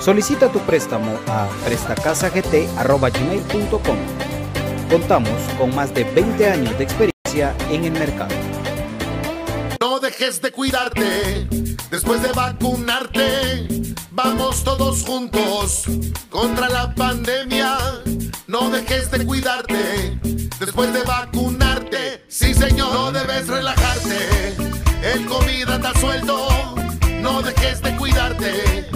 Solicita tu préstamo a prestacasagt.gmail.com. Contamos con más de 20 años de experiencia en el mercado. No dejes de cuidarte después de vacunarte. Vamos todos juntos contra la pandemia. No dejes de cuidarte después de vacunarte. Sí, señor, no debes relajarte. El COVID anda suelto. No dejes de cuidarte.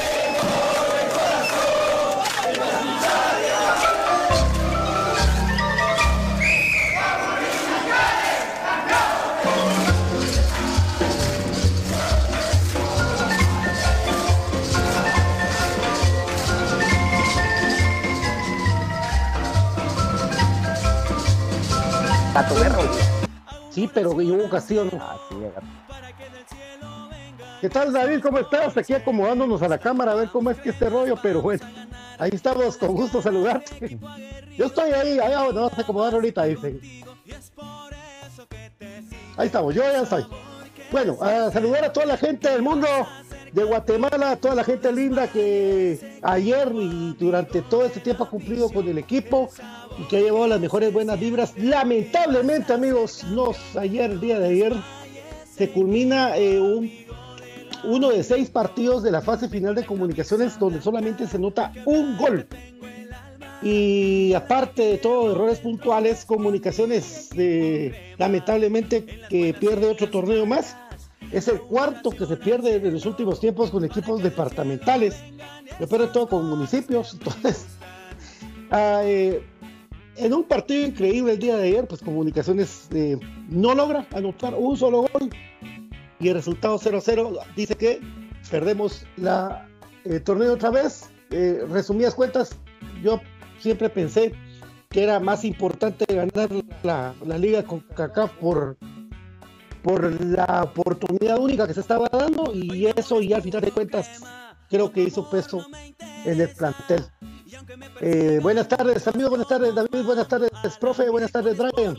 Pato Berro. Sí, pero hubo ocasión. Ah, sí, ¿Qué tal, David? ¿Cómo estás? Aquí acomodándonos a la cámara a ver cómo es que este rollo, pero bueno, ahí estamos, con gusto saludarte. Yo estoy ahí, allá nos vamos a acomodar ahorita, dice. Ahí estamos, yo ya estoy. Bueno, a saludar a toda la gente del mundo de Guatemala, a toda la gente linda que ayer y durante todo este tiempo ha cumplido con el equipo y que ha llevado las mejores buenas vibras. Lamentablemente, amigos, nos, ayer, día de ayer, se culmina eh, un uno de seis partidos de la fase final de comunicaciones donde solamente se nota un gol. Y aparte de todo, errores puntuales, comunicaciones lamentablemente que pierde otro torneo más. Es el cuarto que se pierde en los últimos tiempos con equipos departamentales. Pero todo con municipios. Entonces, ah, eh, en un partido increíble el día de ayer, pues Comunicaciones eh, no logra anotar un solo gol y el resultado 0-0 dice que perdemos la eh, torneo otra vez. Eh, resumidas cuentas, yo siempre pensé que era más importante ganar la, la liga con Kaká por, por la oportunidad única que se estaba dando y eso y al final de cuentas creo que hizo peso en el plantel. Eh, buenas tardes amigos, buenas tardes David, buenas tardes profe, buenas tardes Brian.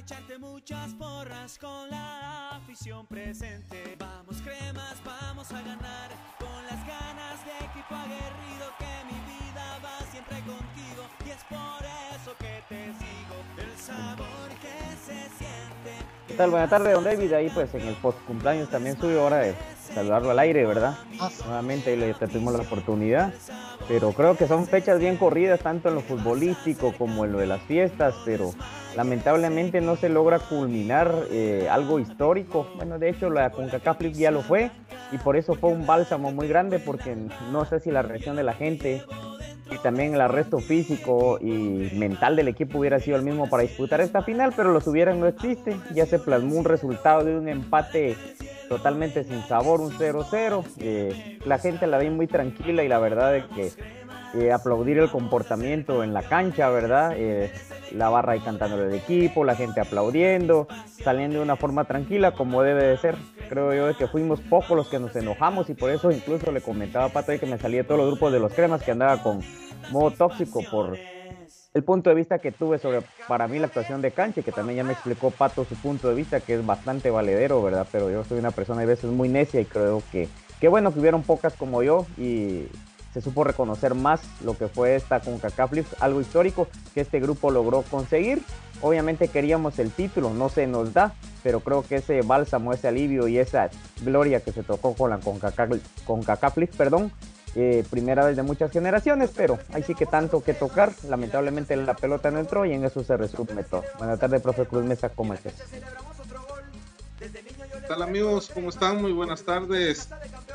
echarte muchas porras con la afición presente. Vamos cremas, vamos a ganar con las ganas de equipo aguerrido que mi vida va siempre contigo y es por eso que te sigo. El sabor que se siente. ¿Qué tal? Buenas tardes, don David. Ahí pues en el post cumpleaños también subió hora de saludarlo al aire, ¿verdad? Ah, Nuevamente le tuvimos la oportunidad. Pero creo que son fechas bien corridas, tanto en lo futbolístico como en lo de las fiestas, pero lamentablemente no se logra culminar eh, algo histórico. Bueno, de hecho la CONCACAF ya lo fue y por eso fue un bálsamo muy grande porque no sé si la reacción de la gente y también el arresto físico y mental del equipo hubiera sido el mismo para disputar esta final, pero los hubieran no existe. Ya se plasmó un resultado de un empate totalmente sin sabor, un 0-0. Eh, la gente la ve muy tranquila y la verdad es que eh, aplaudir el comportamiento en la cancha, ¿verdad? Eh, la barra ahí cantando el equipo, la gente aplaudiendo, saliendo de una forma tranquila como debe de ser. Creo yo que fuimos pocos los que nos enojamos y por eso incluso le comentaba a Pato que me salí de todos los grupos de los cremas que andaba con modo tóxico por el punto de vista que tuve sobre para mí la actuación de cancha, que también ya me explicó Pato su punto de vista, que es bastante valedero, ¿verdad? Pero yo soy una persona a veces muy necia y creo que, qué bueno que hubieron pocas como yo y se supo reconocer más lo que fue esta con Flix, algo histórico que este grupo logró conseguir. Obviamente queríamos el título, no se nos da, pero creo que ese bálsamo, ese alivio y esa gloria que se tocó con la CONCACAF, perdón, eh, primera vez de muchas generaciones, pero ahí sí que tanto que tocar. Lamentablemente la pelota no entró y en eso se resume todo. Buenas tardes, profe Cruz Mesa, ¿cómo estás? ¿Qué tal amigos? ¿Cómo están? Muy buenas tardes.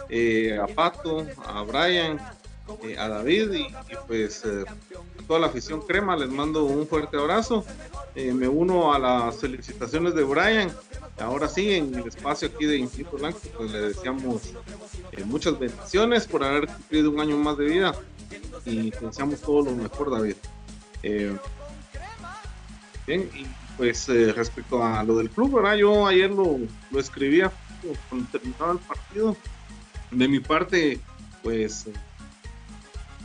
Eh, a Pato, a Brian, eh, a David y, pues eh, toda la afición crema les mando un fuerte abrazo. Eh, me uno a las felicitaciones de Brian. Ahora sí, en el espacio aquí de Infinito Blanco, pues le deseamos muchas bendiciones por haber cumplido un año más de vida y deseamos todo lo mejor, David. bien, y pues respecto a lo del club, ¿verdad? Yo ayer lo, lo escribía cuando terminaba el partido. De mi parte, pues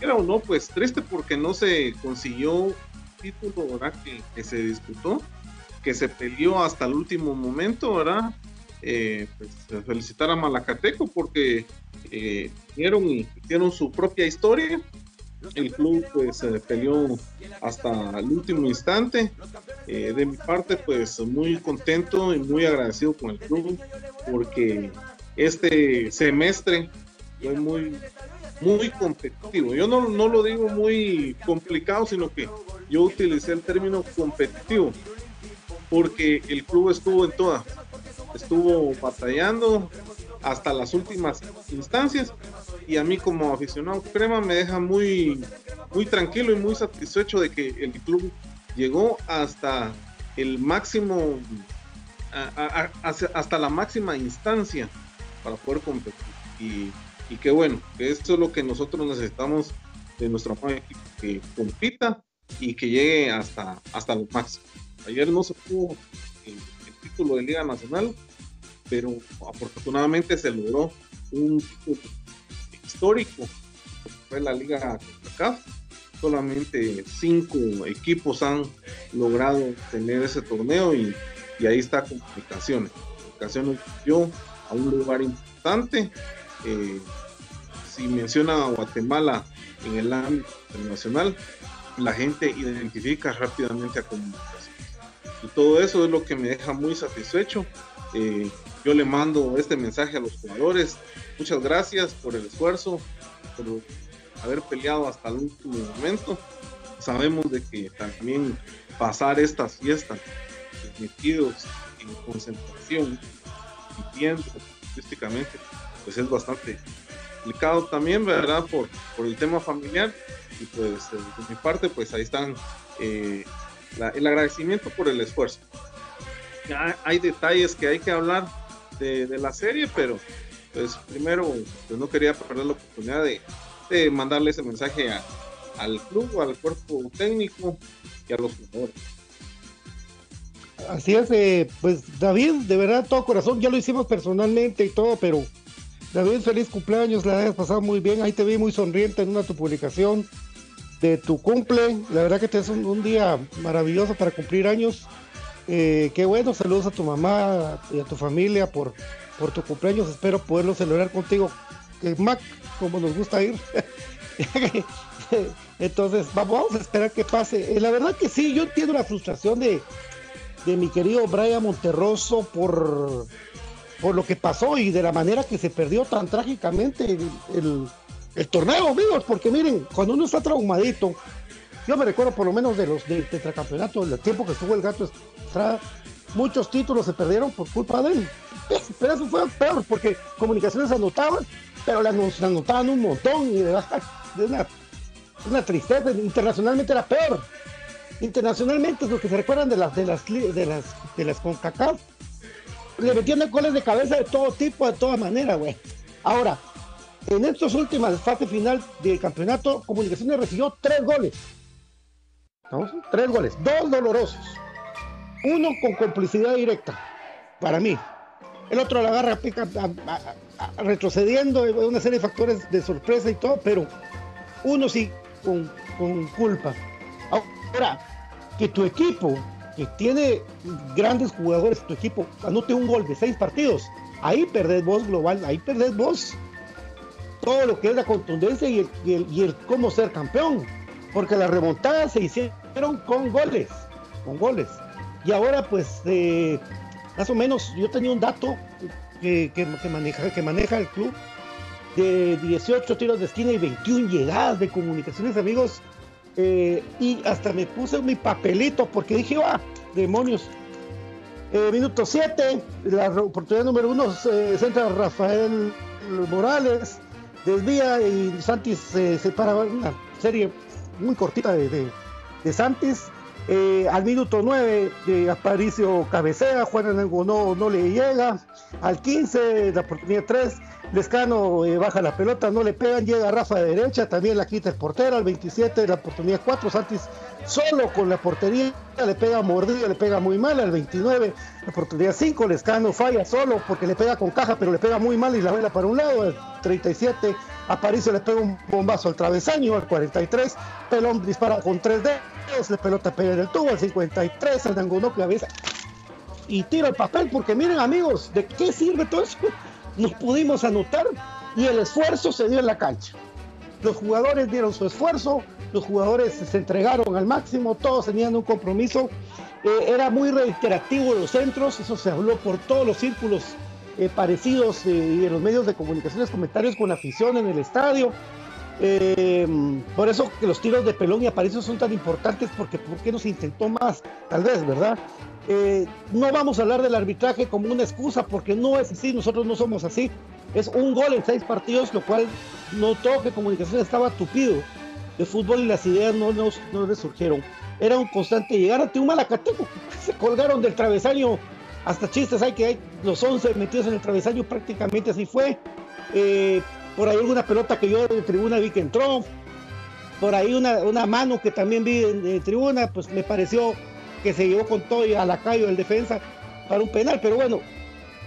era o no, pues triste porque no se consiguió título, ¿verdad? Que, se disputó, que se peleó hasta el último momento, ¿verdad? Eh, pues, felicitar a Malacateco porque eh, y hicieron su propia historia. El club pues se peleó hasta el último instante. Eh, de mi parte pues muy contento y muy agradecido con el club porque este semestre fue muy muy competitivo. Yo no, no lo digo muy complicado, sino que yo utilicé el término competitivo, porque el club estuvo en todas, estuvo batallando hasta las últimas instancias y a mí como aficionado crema me deja muy, muy tranquilo y muy satisfecho de que el club llegó hasta el máximo, hasta la máxima instancia para poder competir. Y qué bueno, que esto es lo que nosotros necesitamos de nuestro equipo, que compita y que llegue hasta, hasta los máximos. Ayer no se pudo el, título de Liga Nacional, pero afortunadamente se logró un título histórico, fue la Liga CONCACAF. Solamente cinco equipos han logrado tener ese torneo y, y ahí está Comunicaciones. Comunicaciones dio a un lugar importante. Eh, menciona a Guatemala en el ámbito internacional, la gente identifica rápidamente a comunicaciones. Y todo eso es lo que me deja muy satisfecho. Eh, yo le mando este mensaje a los jugadores. Muchas gracias por el esfuerzo, por haber peleado hasta el último momento. Sabemos de que también pasar estas fiestas metidos en concentración y tiempo pues es bastante complicado también, ¿verdad? Por, por el tema familiar y pues eh, de mi parte pues ahí están eh, el agradecimiento por el esfuerzo. Ya hay detalles que hay que hablar de, la serie, pero pues primero pues no quería perder la oportunidad de, mandarle ese mensaje al club, al cuerpo técnico y a los jugadores. Así es, eh, pues David, de verdad, todo corazón, ya lo hicimos personalmente y todo, pero David, feliz cumpleaños, la hayas pasado muy bien, ahí te vi muy sonriente en una tu publicación de tu cumple. La verdad que te es un, día maravilloso para cumplir años. Eh, qué bueno, saludos a tu mamá y a tu familia por, por tu cumpleaños. Espero poderlo celebrar contigo, que Mac, como nos gusta ir. Entonces, vamos, a esperar que pase. Eh, la verdad que sí, yo entiendo la frustración de, de mi querido Brian Monterroso por, por lo que pasó y de la manera que se perdió tan trágicamente el el torneo, amigos, porque miren, cuando uno está traumadito, yo me recuerdo por lo menos de los del tetracampeonato, del tiempo que estuvo el gato Estrada, muchos títulos se perdieron por culpa de él. Pero eso fue peor, porque comunicaciones anotaban, pero le anotaban un montón y de de una, una tristeza. Internacionalmente era peor. Internacionalmente es lo que se recuerdan de las de las de las de las CONCACAF. Le metían goles de cabeza de todo tipo, de toda manera, güey. Ahora, en estas últimas fase final del campeonato, Comunicaciones recibió tres goles. Tres goles, dos dolorosos. Uno con complicidad directa, para mí. El otro la agarra pica, retrocediendo, una serie de factores de sorpresa y todo, pero uno sí con, con culpa. Ahora, que tu equipo, que tiene grandes jugadores, tu equipo anote un gol de seis partidos, ahí perdés vos global, ahí perdés vos todo lo que es la contundencia y el, cómo ser campeón. Porque las remontadas se hicieron con goles, con goles. Y ahora pues eh, más o menos yo tenía un dato que, maneja, que maneja el club de 18 tiros de esquina y 21 llegadas de comunicaciones amigos. Eh, y hasta me puse mi papelito porque dije, ah, demonios. Eh, minuto 7, la oportunidad número 1 centra Rafael Morales desvía y Santis se separa una serie muy cortita de, de, Santis. Eh, al minuto 9 de Aparicio cabecea, Juan Enango no, no le llega. Al 15, la oportunidad 3, Lescano eh, baja la pelota, no le pegan, llega Rafa de derecha, también la quita el portero. Al 27, la oportunidad 4, Santis solo con la portería, le pega mordida, le pega muy mal. Al 29, la oportunidad 5, Lescano falla solo porque le pega con caja, pero le pega muy mal y la vela para un lado. Al 37, Aparicio le pega un bombazo al travesaño. Al 43, Pelón dispara con 3 dedos, la pelota pega en el tubo. Al 53, el Dangonó cabeza y tira el papel, porque miren amigos, ¿de qué sirve todo eso? nos pudimos anotar y el esfuerzo se dio en la cancha. Los jugadores dieron su esfuerzo, los jugadores se entregaron al máximo, todos tenían un compromiso. Eh, era muy reiterativo los centros, eso se habló por todos los círculos eh, parecidos eh, y en los medios de comunicaciones, comentarios con afición en el estadio. Por eso que los tiros de pelón y aparicio son tan importantes porque ¿por qué no se intentó más? Tal vez, ¿verdad? Eh, no vamos a hablar del arbitraje como una excusa, porque no es así, nosotros no somos así. Es un gol en seis partidos, lo cual notó que comunicación estaba tupido de fútbol y las ideas no, no, no le surgieron. Era un constante llegar ante un malacateco. Se colgaron del travesaño, hasta chistes hay que hay los 11 metidos en el travesaño, prácticamente así fue. Eh, por ahí alguna pelota que yo de tribuna vi que entró. por ahí una, una mano que también vi en, tribuna, pues me pareció que se llevó con todo y a la calle del defensa para un penal, pero bueno,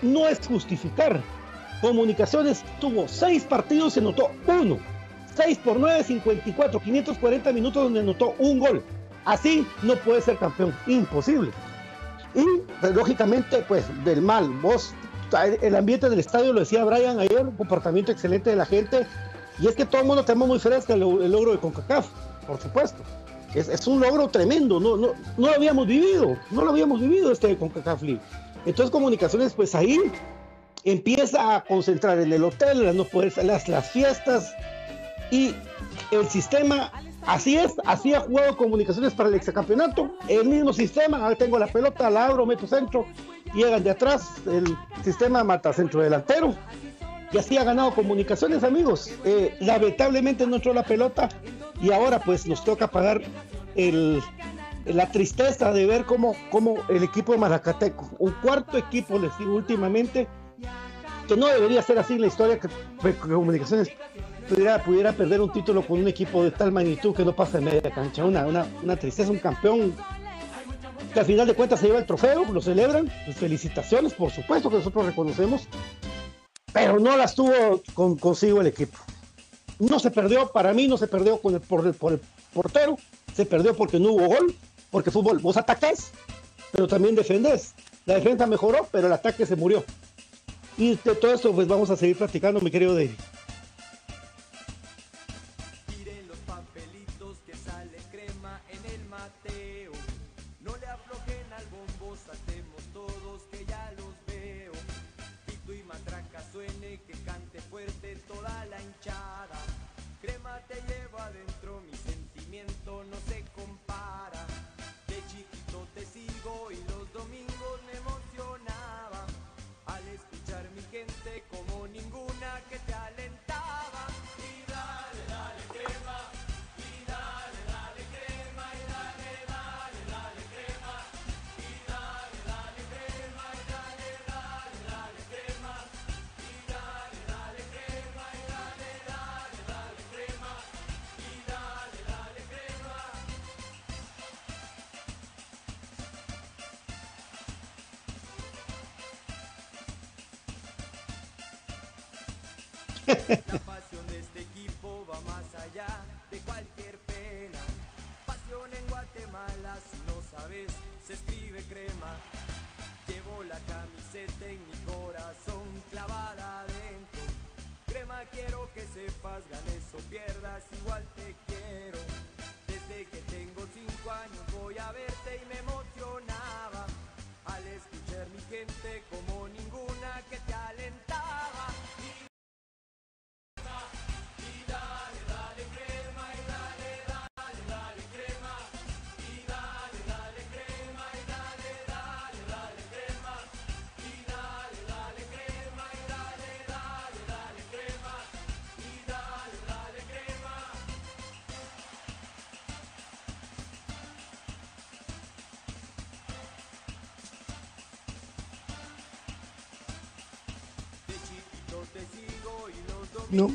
no es justificar. Comunicaciones tuvo seis partidos, se notó uno. 6 por 9, 54, 540 minutos donde anotó un gol. Así no puede ser campeón, imposible. Y pues, lógicamente, pues del mal, vos, el ambiente del estadio, lo decía Brian ayer, un comportamiento excelente de la gente, y es que todo el mundo tenemos muy fresca el, logro de CONCACAF, por supuesto. Es, un logro tremendo, no, lo habíamos vivido, no lo habíamos vivido este CONCACAF League. Entonces Comunicaciones, pues ahí empieza a concentrar en el hotel, las, no las, las fiestas y el sistema Así es, así ha jugado comunicaciones para el exacampeonato. El mismo sistema, ahora tengo la pelota, la abro, meto centro, llegan de atrás, el sistema mata centro delantero. Y así ha ganado comunicaciones, amigos. Eh, lamentablemente no entró la pelota y ahora pues nos toca pagar el, la tristeza de ver cómo, cómo el equipo de Maracateco, un cuarto equipo, les digo últimamente, que no debería ser así la historia que, que comunicaciones pudiera, pudiera perder un título con un equipo de tal magnitud que no pasa en media cancha. Una, una, una tristeza, un campeón que al final de cuentas se lleva el trofeo, lo celebran. Pues felicitaciones, por supuesto que nosotros reconocemos, pero no las tuvo con, consigo el equipo. No se perdió, para mí no se perdió con el, por, el, por el portero, se perdió porque no hubo gol, porque fútbol, vos atacás, pero también defendés. La defensa mejoró, pero el ataque se murió. Y de todo esto, pues vamos a seguir platicando, mi querido David. Crema. Llevo la camiseta en mi corazón clavada adentro. Crema quiero que sepas, ganes o pierdas, igual te quiero. Desde que tengo cinco años voy a verte y me emocionaba. Al escuchar mi gente como ninguna que te No.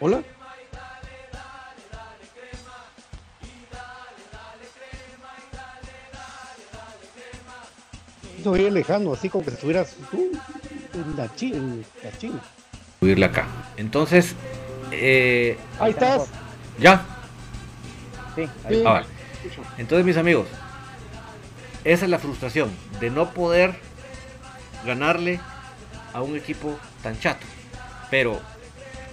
Hola. Eso bien lejano, así como que estuvieras tú en la China. Subirle acá. Entonces, eh, ahí estás. ¿Ya? Sí, Sí. Ah, vale. Entonces, mis amigos, esa es la frustración de no poder ganarle a un equipo tan chato. Pero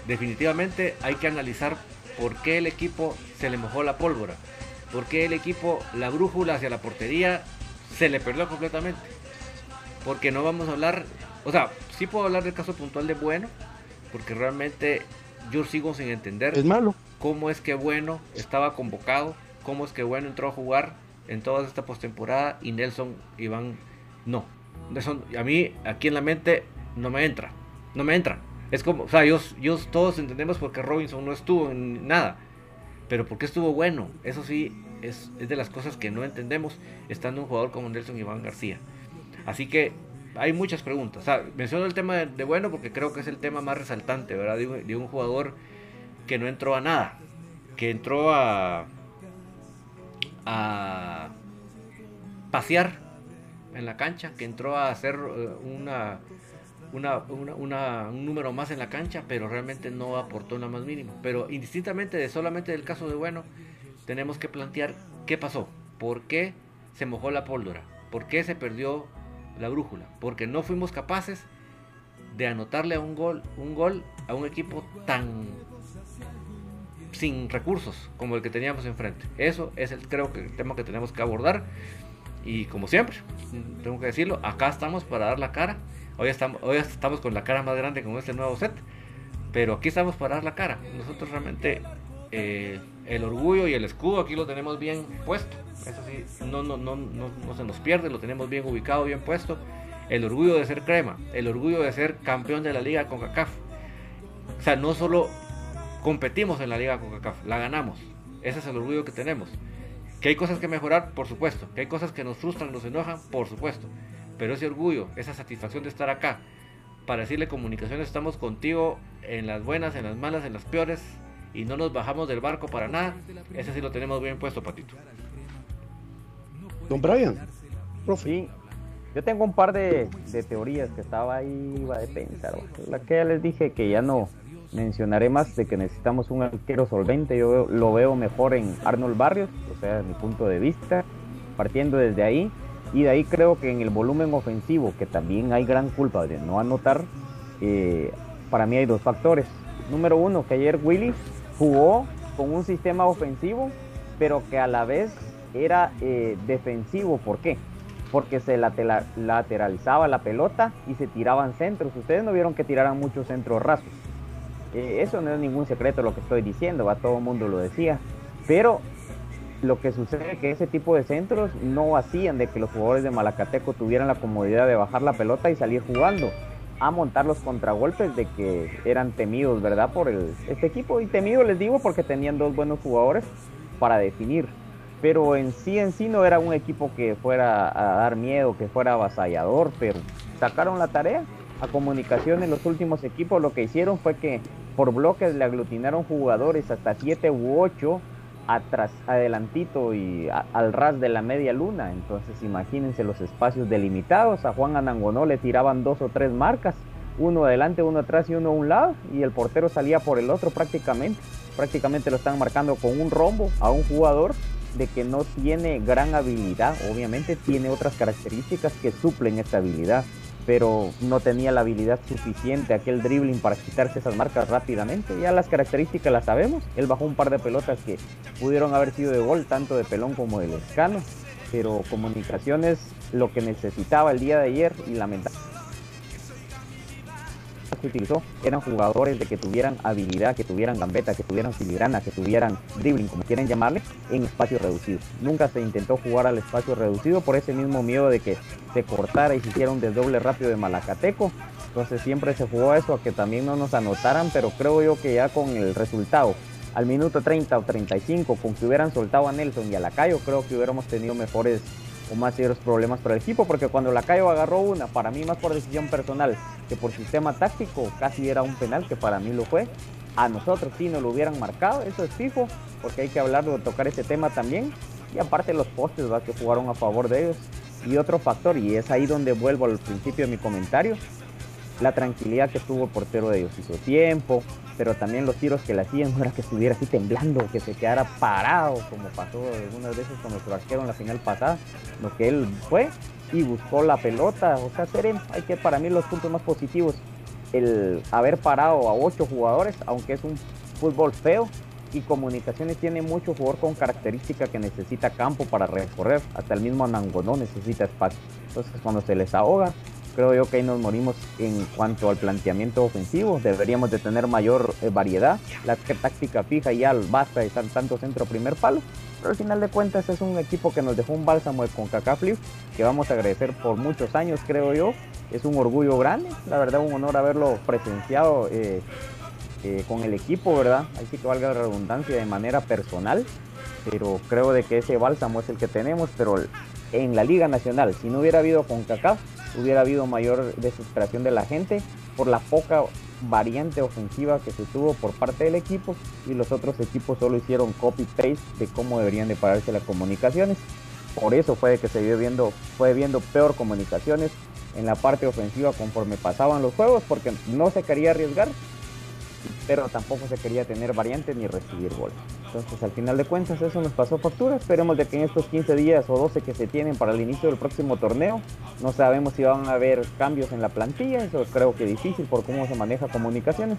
definitivamente hay que analizar por qué el equipo se le mojó la pólvora. Por qué el equipo, la brújula hacia la portería, se le perdió completamente. Porque no vamos a hablar, o sea, sí puedo hablar del caso puntual de Bueno, porque realmente yo sigo sin entender Es malo. cómo es que Bueno estaba convocado cómo es que Bueno entró a jugar en toda esta postemporada y Nelson Iván no. Nelson, a mí aquí en la mente no me entra, no me entra. Es como, o sea, yo todos entendemos por qué Robinson no estuvo en nada, pero por qué estuvo bueno. Eso sí, es, de las cosas que no entendemos estando un jugador como Nelson Iván García. Así que hay muchas preguntas. O sea, menciono el tema de, bueno porque creo que es el tema más resaltante, ¿verdad? De un, jugador que no entró a nada, que entró a, a pasear en la cancha, que entró a hacer eh, una, una, un número más en la cancha, pero realmente no aportó nada más mínimo. Pero indistintamente de solamente del caso de Bueno, tenemos que plantear qué pasó, por qué se mojó la pólvora, por qué se perdió la brújula, porque no fuimos capaces de anotarle un gol, un gol a un equipo tan sin recursos como el que teníamos enfrente. Eso es el creo que el tema que tenemos que abordar y como siempre, tengo que decirlo, acá estamos para dar la cara. Hoy estamos, hoy estamos con la cara más grande con este nuevo set, pero aquí estamos para dar la cara. Nosotros realmente eh, el orgullo y el escudo aquí lo tenemos bien puesto. Eso sí, no, no, no, no, no se nos pierde, lo tenemos bien ubicado, bien puesto. El orgullo de ser crema, el orgullo de ser campeón de la liga con CACAF. O sea, no solo competimos en la liga con CACAF, la ganamos. Ese es el orgullo que tenemos. Que hay cosas que mejorar, por supuesto. Que hay cosas que nos frustran, nos enojan, por supuesto. Pero ese orgullo, esa satisfacción de estar acá, para decirle comunicaciones, estamos contigo en las buenas, en las malas, en las peores, y no nos bajamos del barco para nada. Ese sí lo tenemos bien puesto, Patito. Don Brian, profe. yo tengo un par de, de, teorías que estaba ahí, iba de pensar. La que ya les dije que ya no mencionaré más de que necesitamos un arquero solvente. Yo lo veo mejor en Arnold Barrios, o sea, mi punto de vista, partiendo desde ahí. Y de ahí creo que en el volumen ofensivo, que también hay gran culpa de no anotar, eh, para mí hay dos factores. Número uno, que ayer Willy jugó con un sistema ofensivo, pero que a la vez era eh, defensivo. ¿Por qué? Porque se lateralizaba la pelota y se tiraban centros. Ustedes no vieron que tiraran muchos centros rasos. Eh, eso no es ningún secreto lo que estoy diciendo, va todo el mundo lo decía. Pero lo que sucede es que ese tipo de centros no hacían de que los jugadores de Malacateco tuvieran la comodidad de bajar la pelota y salir jugando a montar los contragolpes de que eran temidos, ¿verdad? Por el, este equipo. Y temido les digo porque tenían dos buenos jugadores para definir. Pero en sí, en sí no era un equipo que fuera a dar miedo, que fuera avasallador, pero sacaron la tarea. A comunicación en los últimos equipos lo que hicieron fue que por bloques le aglutinaron jugadores hasta 7 u 8 atrás, adelantito y al ras de la media luna. Entonces imagínense los espacios delimitados. A Juan Anangonó le tiraban dos o tres marcas, uno adelante, uno atrás y uno a un lado, y el portero salía por el otro prácticamente. Prácticamente lo están marcando con un rombo a un jugador de que no tiene gran habilidad. Obviamente tiene otras características que suplen esta habilidad pero no tenía la habilidad suficiente, aquel dribbling para quitarse esas marcas rápidamente. Ya las características las sabemos. Él bajó un par de pelotas que pudieron haber sido de gol, tanto de pelón como de lescano, pero comunicaciones lo que necesitaba el día de ayer y lamentablemente que utilizó eran jugadores de que tuvieran habilidad, que tuvieran gambeta, que tuvieran filigrana, que tuvieran dribbling, como quieren llamarle, en espacio reducido. Nunca se intentó jugar al espacio reducido por ese mismo miedo de que se cortara y se hiciera un desdoble rápido de Malacateco. Entonces siempre se jugó eso, a que también no nos anotaran, pero creo yo que ya con el resultado al minuto 30 o 35, con que hubieran soltado a Nelson y a Lacayo, creo que hubiéramos tenido mejores o más serios problemas para el equipo, porque cuando Lacayo agarró una, para mí más por decisión personal que por sistema táctico, casi era un penal, que para mí lo fue. A nosotros sí nos lo hubieran marcado, eso es fijo, porque hay que hablar de tocar ese tema también. Y aparte los postes que jugaron a favor de ellos. Y otro factor, y es ahí donde vuelvo al principio de mi comentario, la tranquilidad que tuvo el portero de ellos. Hizo tiempo, pero también los tiros que le hacían no era que estuviera así temblando, que se quedara parado, como pasó algunas veces con nuestro arquero en la final pasada, lo que él fue y buscó la pelota. O sea, Seren, hay que para mí los puntos más positivos, el haber parado a ocho jugadores, aunque es un fútbol feo, y Comunicaciones tiene mucho jugador con característica que necesita campo para recorrer, hasta el mismo Anangonó necesita espacio. Entonces cuando se les ahoga, Creo yo que ahí nos morimos en cuanto al planteamiento ofensivo. Deberíamos de tener mayor eh, variedad. La táctica fija ya basta de estar tanto centro primer palo. Pero al final de cuentas es un equipo que nos dejó un bálsamo con Flip que vamos a agradecer por muchos años, creo yo. Es un orgullo grande, la verdad un honor haberlo presenciado eh, eh, con el equipo, ¿verdad? Ahí sí que valga la redundancia de manera personal, pero creo de que ese bálsamo es el que tenemos, pero en la Liga Nacional, si no hubiera habido CONCACAF, hubiera habido mayor desesperación de la gente por la poca variante ofensiva que se tuvo por parte del equipo y los otros equipos solo hicieron copy-paste de cómo deberían de pararse las comunicaciones. Por eso fue que se vio viendo, fue viendo peor comunicaciones en la parte ofensiva conforme pasaban los juegos porque no se quería arriesgar pero tampoco se quería tener variantes ni recibir goles. Entonces, al final de cuentas, eso nos pasó factura. Esperemos de que en estos 15 días o 12 que se tienen para el inicio del próximo torneo, no sabemos si van a haber cambios en la plantilla, eso creo que difícil por cómo se maneja comunicaciones,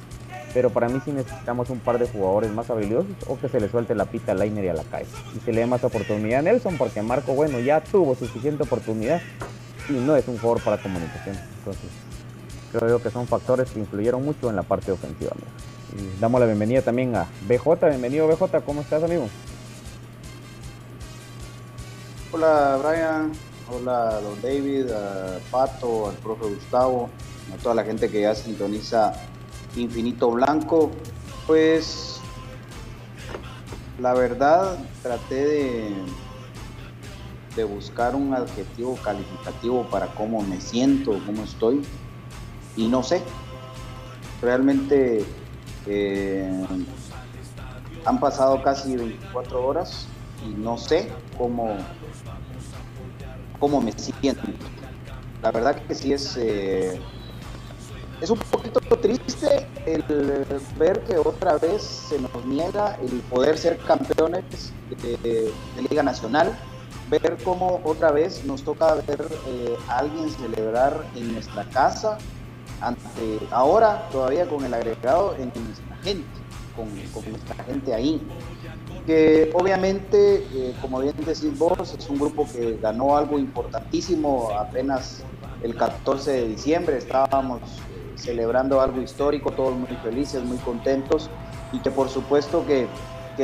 pero para mí sí necesitamos un par de jugadores más habilidosos o que se le suelte la pita al Liner y a la calle. Y se le dé más oportunidad a Nelson, porque Marco, bueno, ya tuvo suficiente oportunidad y no es un jugador para comunicación. Entonces, creo que son factores que influyeron mucho en la parte ofensiva. Damos la bienvenida también a BJ. Bienvenido BJ, ¿cómo estás amigo? Hola Brian, hola Don David, a Pato, al profe Gustavo, a toda la gente que ya sintoniza Infinito Blanco. Pues la verdad traté de, de buscar un adjetivo calificativo para cómo me siento, cómo estoy y no sé. Realmente eh, han pasado casi 24 horas y no sé cómo, cómo me siento. La verdad que sí es, eh, es un poquito triste el ver que otra vez se nos niega el poder ser campeones de, Liga Nacional ver cómo otra vez nos toca ver eh, a alguien celebrar en nuestra casa ante ahora todavía con el agregado en nuestra gente, con, nuestra gente ahí. Que obviamente, eh, como bien decís vos, es un grupo que ganó algo importantísimo apenas el 14 de diciembre, estábamos eh, celebrando algo histórico, todos muy felices, muy contentos y que por supuesto que,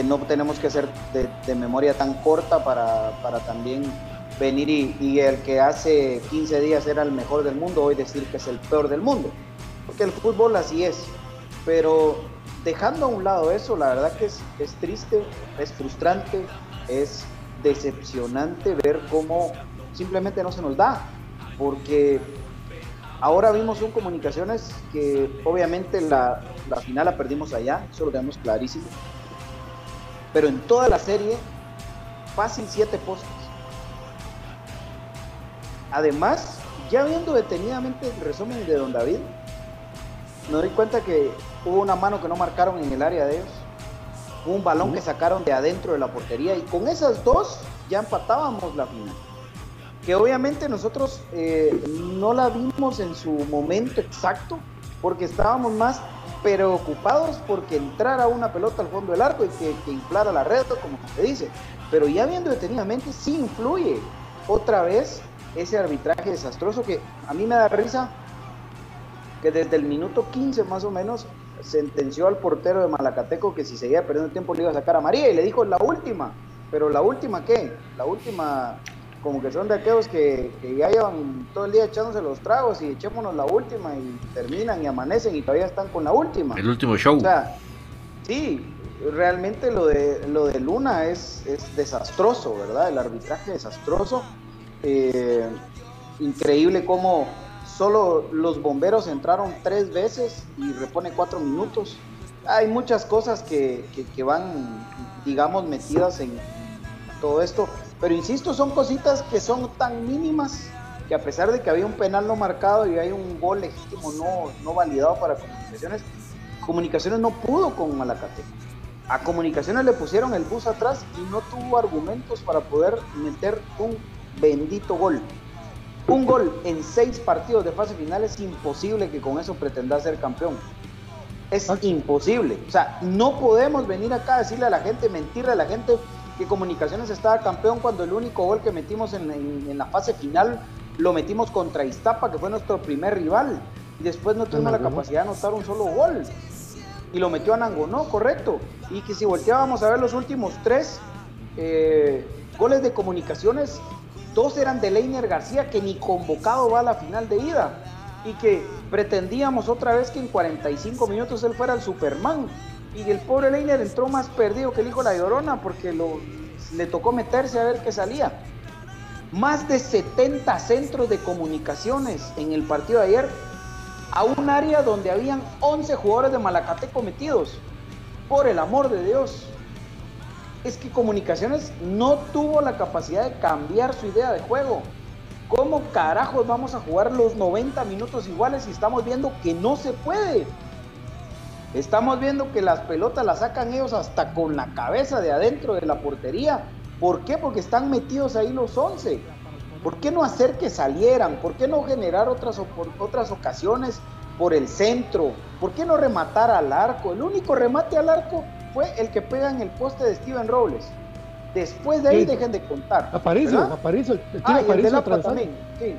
no tenemos que ser de, memoria tan corta para, para también venir y, el que hace 15 días era el mejor del mundo, hoy decir que es el peor del mundo. Porque el fútbol así es. Pero dejando a un lado eso, la verdad que es, es triste, es frustrante, es decepcionante ver cómo simplemente no se nos da. Porque ahora vimos un comunicaciones que obviamente la, la final la perdimos allá, eso lo tenemos clarísimo. Pero en toda la serie, fácil siete postes Además, ya viendo detenidamente el resumen de Don David, me doy cuenta que hubo una mano que no marcaron en el área de ellos, hubo un balón que sacaron de adentro de la portería y con esas dos ya empatábamos la final. Que obviamente nosotros eh, no la vimos en su momento exacto porque estábamos más preocupados porque entrara una pelota al fondo del arco y que, que inflara la red, como se dice. Pero ya viendo detenidamente, sí influye otra vez ese arbitraje desastroso que a mí me da risa que desde el minuto 15 más o menos sentenció al portero de Malacateco que si seguía perdiendo tiempo le iba a sacar a María y le dijo la última, pero la última qué, la última como que son de aquellos que, ya llevan todo el día echándose los tragos y echémonos la última y terminan y amanecen y todavía están con la última. El último show. O sea, sí, realmente lo de, lo de Luna es, es desastroso, ¿verdad? El arbitraje desastroso eh, increíble cómo solo los bomberos entraron tres veces y repone cuatro minutos. Hay muchas cosas que, van, digamos, metidas en todo esto. Pero insisto, son cositas que son tan mínimas que a pesar de que había un penal no marcado y hay un gol legítimo no, no validado para comunicaciones, comunicaciones no pudo con Malacate. A comunicaciones le pusieron el bus atrás y no tuvo argumentos para poder meter un bendito gol. Un gol en seis partidos de fase final es imposible que con eso pretenda ser campeón. Es imposible. O sea, no podemos venir acá a decirle a la gente, mentirle a la gente que Comunicaciones estaba campeón cuando el único gol que metimos en, la fase final lo metimos contra Iztapa, que fue nuestro primer rival, y después no tuvimos la capacidad de anotar un solo gol. Y lo metió a Nangonó, correcto. Y que si volteábamos a ver los últimos tres eh, goles de comunicaciones, dos eran de Leiner García, que ni convocado va a la final de ida. Y que pretendíamos otra vez que en 45 minutos él fuera el Superman. Y el pobre Leiner entró más perdido que el hijo de la Llorona porque le tocó meterse a ver qué salía. Más de 70 centros de comunicaciones en el partido de ayer a un área donde habían 11 jugadores de Malacate cometidos. Por el amor de Dios. Es que Comunicaciones no tuvo la capacidad de cambiar su idea de juego. ¿Cómo carajos vamos a jugar los 90 minutos iguales si estamos viendo que no se puede? Estamos viendo que las pelotas las sacan ellos hasta con la cabeza de adentro de la portería. ¿Por qué? Porque están metidos ahí los 11. ¿Por qué no hacer que salieran? ¿Por qué no generar otras, otras ocasiones por el centro? ¿Por qué no rematar al arco? El único remate al arco fue el que pega en el poste de Steven Robles. Después de ahí dejen de contar. Aparicio, el ah, el de también, sí.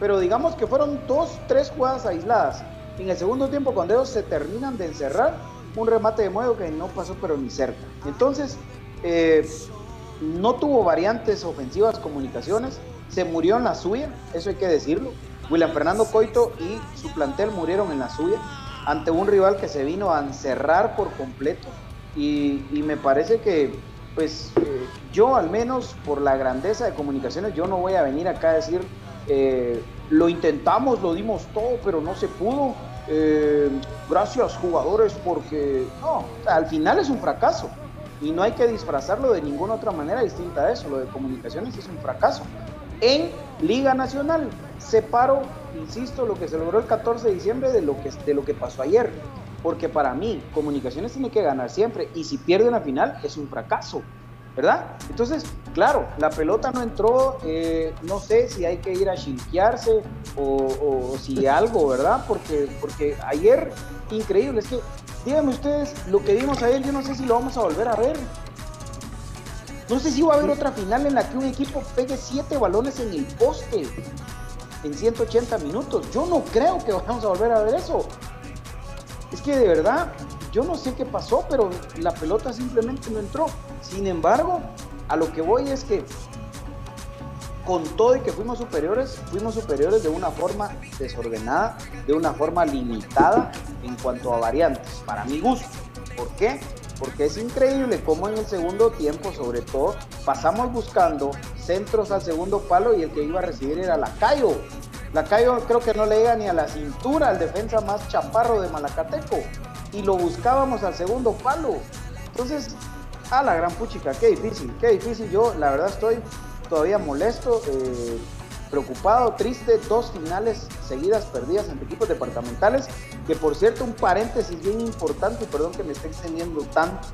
Pero digamos que fueron dos, tres jugadas aisladas en el segundo tiempo, cuando ellos se terminan de encerrar, un remate de Muedo que no pasó pero ni cerca. Entonces, eh, no tuvo variantes ofensivas, comunicaciones, se murió en la suya, eso hay que decirlo. William Fernando Coito y su plantel murieron en la suya ante un rival que se vino a encerrar por completo y, me parece que pues eh, yo al menos por la grandeza de comunicaciones yo no voy a venir acá a decir eh, lo intentamos, lo dimos todo, pero no se pudo. Eh, gracias jugadores porque no, al final es un fracaso y no hay que disfrazarlo de ninguna otra manera distinta a eso. Lo de comunicaciones es un fracaso. En Liga Nacional, separo, insisto, lo que se logró el 14 de diciembre de lo que, de lo que pasó ayer. Porque para mí, comunicaciones tiene que ganar siempre y si pierde una final es un fracaso. ¿verdad? Entonces, claro, la pelota no entró, eh, no sé si hay que ir a chinquearse o, si algo, ¿verdad? Porque, porque ayer, increíble, es que, díganme ustedes, lo que vimos ayer, yo no sé si lo vamos a volver a ver. No sé si va a haber otra final en la que un equipo pegue siete balones en el poste en 180 minutos. Yo no creo que vamos a volver a ver eso. Que de verdad, yo no sé qué pasó, pero la pelota simplemente no entró. Sin embargo, a lo que voy es que con todo y que fuimos superiores, fuimos superiores de una forma desordenada, de una forma limitada en cuanto a variantes, para mi gusto. ¿Por qué? Porque es increíble cómo en el segundo tiempo, sobre todo, pasamos buscando centros al segundo palo y el que iba a recibir era Lacayo. Lacayo creo que no le llega ni a la cintura al defensa más chaparro de Malacateco y lo buscábamos al segundo palo. Entonces, a la gran puchica, qué difícil, qué difícil. Yo, la verdad, estoy todavía molesto, eh, preocupado, triste. Dos finales seguidas perdidas entre equipos departamentales. Que por cierto, un paréntesis bien importante, perdón que me esté extendiendo tanto,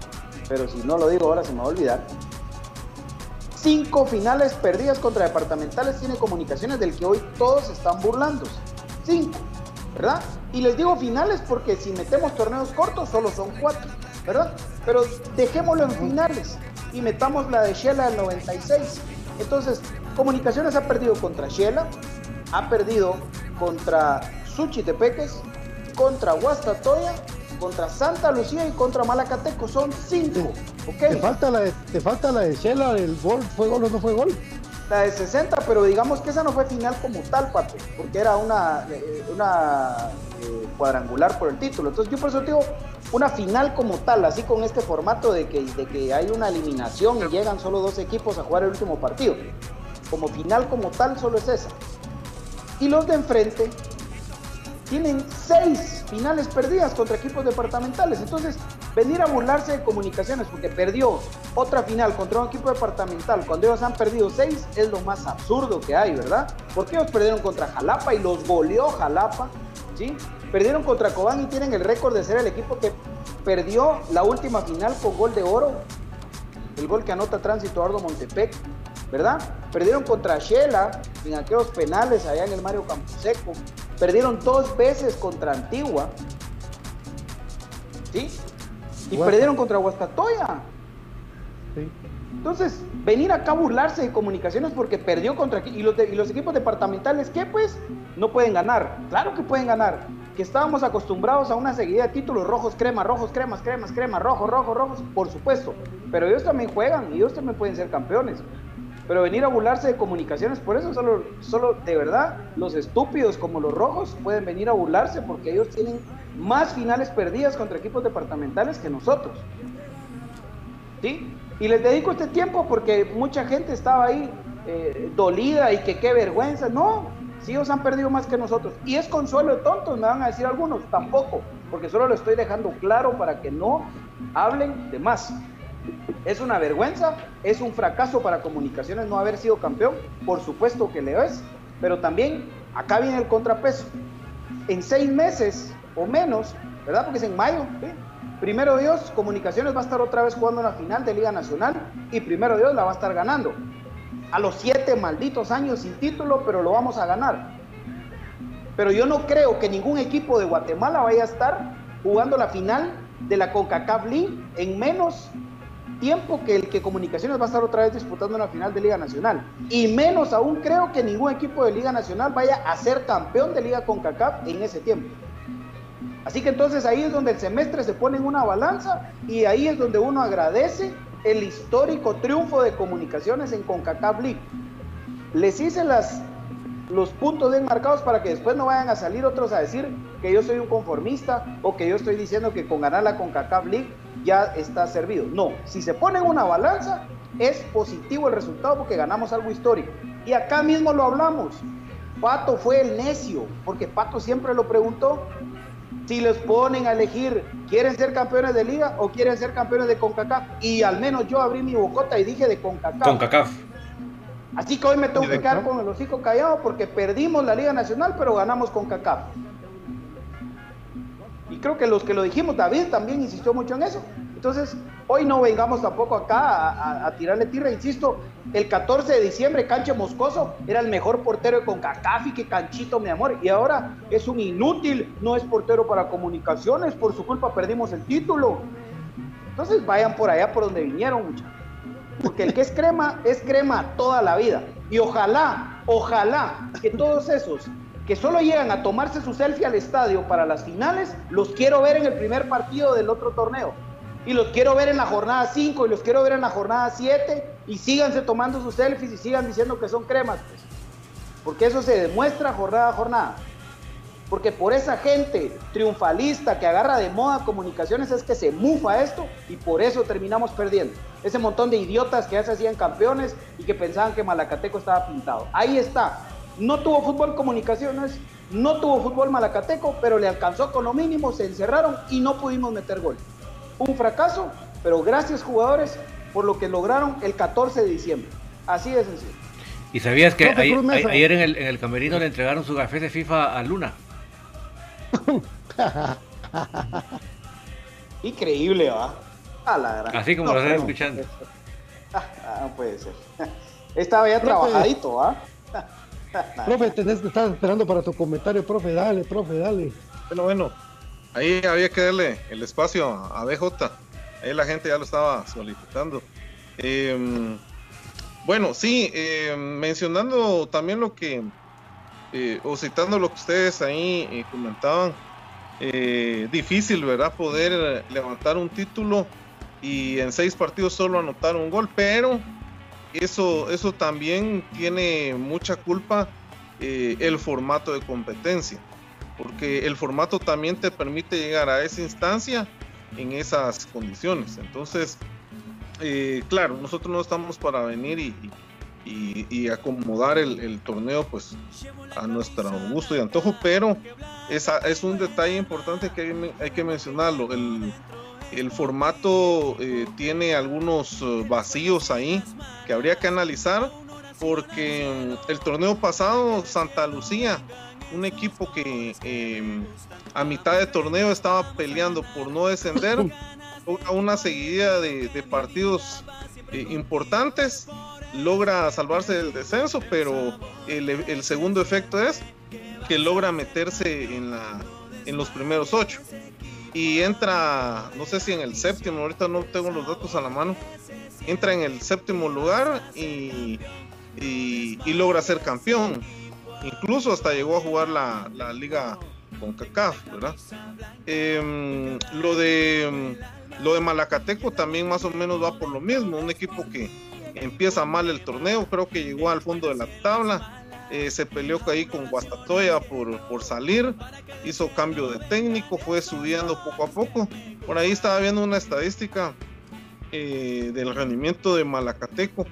pero si no lo digo ahora se me va a olvidar. Cinco finales perdidas contra departamentales tiene comunicaciones del que hoy todos están burlando. Cinco. ¿verdad? Y les digo finales porque si metemos torneos cortos solo son cuatro, ¿verdad? Pero dejémoslo en finales y metamos la de Shela del 96. Entonces, Comunicaciones ha perdido contra Shela, ha perdido contra Suchitepeques, contra Huastatoya, contra Santa Lucía y contra Malacateco. Son cinco. Te falta la de, te falta la de Shela, el gol, ¿fue gol o no fue gol? la de 60, pero digamos que esa no fue final como tal, Pato, porque era una, eh, una eh, cuadrangular por el título. Entonces yo por eso digo una final como tal, así con este formato de que, de que hay una eliminación y llegan solo dos equipos a jugar el último partido. Como final como tal solo es esa. Y los de enfrente tienen seis finales perdidas contra equipos departamentales. Entonces, venir a burlarse de comunicaciones porque perdió otra final contra un equipo departamental cuando ellos han perdido seis es lo más absurdo que hay, ¿verdad? Porque ellos perdieron contra Jalapa y los goleó Jalapa, ¿sí? Perdieron contra Cobán y tienen el récord de ser el equipo que perdió la última final con gol de oro, el gol que anota Tránsito Ardo Montepec, ¿verdad? Perdieron contra Shela en aquellos penales allá en el Mario Camposeco. Perdieron dos veces contra Antigua. ¿Sí? Y perdieron contra Huastatoya. Entonces, venir acá a burlarse de comunicaciones porque perdió contra y los, y los equipos departamentales, ¿qué pues? No pueden ganar. Claro que pueden ganar. Que estábamos acostumbrados a una seguida de títulos rojos, crema, rojos, cremas, cremas, cremas, rojos, rojos, rojos, por supuesto. Pero ellos también juegan y ellos también pueden ser campeones. Pero venir a burlarse de comunicaciones, por eso solo, solo de verdad los estúpidos como los rojos pueden venir a burlarse porque ellos tienen más finales perdidas contra equipos departamentales que nosotros. ¿Sí? Y les dedico este tiempo porque mucha gente estaba ahí eh, dolida y que qué vergüenza. No, si ellos han perdido más que nosotros. Y es consuelo de tontos, me van a decir algunos, tampoco, porque solo lo estoy dejando claro para que no hablen de más. ¿Es una vergüenza? ¿Es un fracaso para comunicaciones no haber sido campeón? Por supuesto que le es, pero también acá viene el contrapeso. En seis meses o menos, ¿verdad? Porque es en mayo, Primero Dios, Comunicaciones va a estar otra vez jugando la final de Liga Nacional y primero Dios la va a estar ganando. A los siete malditos años sin título, pero lo vamos a ganar. Pero yo no creo que ningún equipo de Guatemala vaya a estar jugando la final de la CONCACAF League en menos tiempo que el que Comunicaciones va a estar otra vez disputando una final de Liga Nacional. Y menos aún creo que ningún equipo de Liga Nacional vaya a ser campeón de Liga CONCACAF en ese tiempo. Así que entonces ahí es donde el semestre se pone en una balanza y ahí es donde uno agradece el histórico triunfo de Comunicaciones en CONCACAF League. Les hice las, los puntos bien marcados para que después no vayan a salir otros a decir que yo soy un conformista o que yo estoy diciendo que con ganar la CONCACAF League ya está servido. No, si se pone en una balanza, es positivo el resultado porque ganamos algo histórico. Y acá mismo lo hablamos. Pato fue el necio, porque Pato siempre lo preguntó. Si les ponen a elegir, ¿quieren ser campeones de liga o quieren ser campeones de CONCACAF? Y al menos yo abrí mi bocota y dije de CONCACAF. CONCACAF. Así que hoy me tengo que quedar con el hocico callado porque perdimos la Liga Nacional, pero ganamos CONCACAF creo que los que lo dijimos, David también insistió mucho en eso. Entonces, hoy no vengamos tampoco acá a, tirarle tierra, insisto, el 14 de diciembre Canche Moscoso era el mejor portero de CONCACAF y que Canchito, mi amor, y ahora es un inútil, no es portero para comunicaciones, por su culpa perdimos el título. Entonces vayan por allá por donde vinieron, muchachos. Porque el que es crema, es crema toda la vida. Y ojalá, ojalá que todos esos que solo llegan a tomarse su selfie al estadio para las finales, los quiero ver en el primer partido del otro torneo. Y los quiero ver en la jornada 5 y los quiero ver en la jornada 7 y síganse tomando sus selfies y sigan diciendo que son cremas. Pues. Porque eso se demuestra jornada a jornada. Porque por esa gente triunfalista que agarra de moda comunicaciones es que se mufa esto y por eso terminamos perdiendo. Ese montón de idiotas que ya se hacían campeones y que pensaban que Malacateco estaba pintado. Ahí está. No tuvo fútbol comunicaciones, no tuvo fútbol malacateco, pero le alcanzó con lo mínimo, se encerraron y no pudimos meter gol. Un fracaso, pero gracias jugadores por lo que lograron el 14 de diciembre. Así de sencillo. ¿Y sabías que ayer, en, el, camerino le entregaron su café de FIFA a Luna? Increíble, va. Así como lo están escuchando. Ah, no puede ser. Estaba ya trabajadito, ¿va? profe, tenés que estar esperando para tu comentario, profe, dale, profe, dale. Bueno, bueno, ahí había que darle el espacio a BJ. Ahí la gente ya lo estaba solicitando. Em, bueno, sí, em, mencionando también lo que, eh, o citando lo que ustedes ahí eh, comentaban, eh, difícil, ¿verdad? Poder levantar un título y en seis partidos solo anotar un gol, pero eso, eso también tiene mucha culpa eh, el formato de competencia, porque el formato también te permite llegar a esa instancia en esas condiciones. Entonces, eh, claro, nosotros no estamos para venir y, acomodar el, torneo pues a nuestro gusto y antojo, pero esa es un detalle importante que hay, hay que mencionarlo. El, el formato eh, tiene algunos eh, vacíos ahí que habría que analizar porque mm, el torneo pasado Santa Lucía, un equipo que em, a mitad de torneo estaba peleando por no descender, una seguidilla de, partidos eh, importantes, logra salvarse del descenso, pero el, segundo efecto es que logra meterse en, la, en los primeros ocho. Y entra, no sé si en el séptimo, ahorita no tengo los datos a la mano, entra en el séptimo lugar y, y, logra ser campeón. Incluso hasta llegó a jugar la, la liga con CACAF, ¿verdad? Em, lo de lo de Malacateco también más o menos va por lo mismo, un equipo que empieza mal el torneo, creo que llegó al fondo de la tabla, eh, se peleó ahí con Guastatoya por, por salir, hizo cambio de técnico, fue subiendo poco a poco. Por ahí estaba viendo una estadística eh, del rendimiento de Malacateco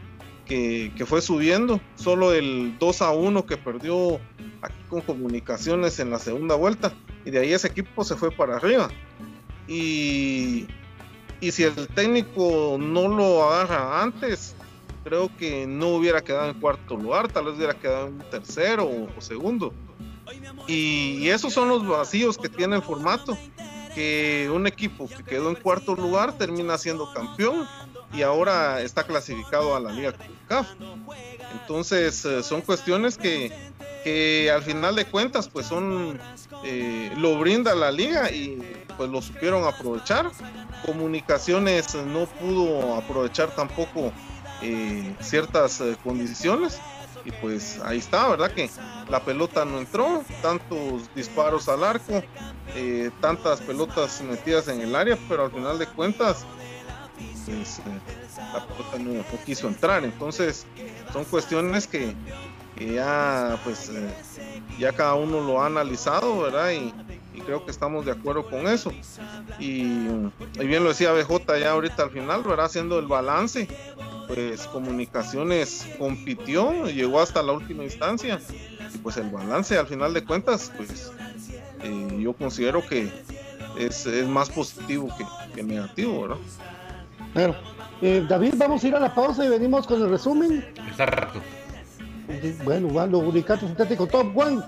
que, que, fue subiendo, solo el 2 a 1 que perdió con comunicaciones en la segunda vuelta, y de ahí ese equipo se fue para arriba. Y, y si el técnico no lo agarra antes, creo que no hubiera quedado en cuarto lugar, tal vez hubiera quedado en tercero o, segundo. Y, esos son los vacíos que tiene el formato, que un equipo que quedó en cuarto lugar termina siendo campeón y ahora está clasificado a la Liga CAF. Entonces eh, son cuestiones que, que, al final de cuentas pues son eh, lo brinda la liga y pues lo supieron aprovechar. Comunicaciones no pudo aprovechar tampoco eh, ciertas eh, condiciones y pues ahí está, ¿verdad? Que la pelota no entró, tantos disparos al arco, eh, tantas pelotas metidas en el área, pero al final de cuentas pues, la pelota no, quiso entrar, entonces son cuestiones que, ya pues ya cada uno lo ha analizado, ¿verdad? Y, creo que estamos de acuerdo con eso. Y, y, bien lo decía BJ ya ahorita al final, ¿verdad? Haciendo el balance pues Comunicaciones compitió, llegó hasta la última instancia y pues el balance al final de cuentas, pues eh, yo considero que es, más positivo que, negativo, ¿verdad? Claro. Eh, David, vamos a ir a la pausa y venimos con el resumen. Exacto. Bueno, van los unicatos sintéticos Top One.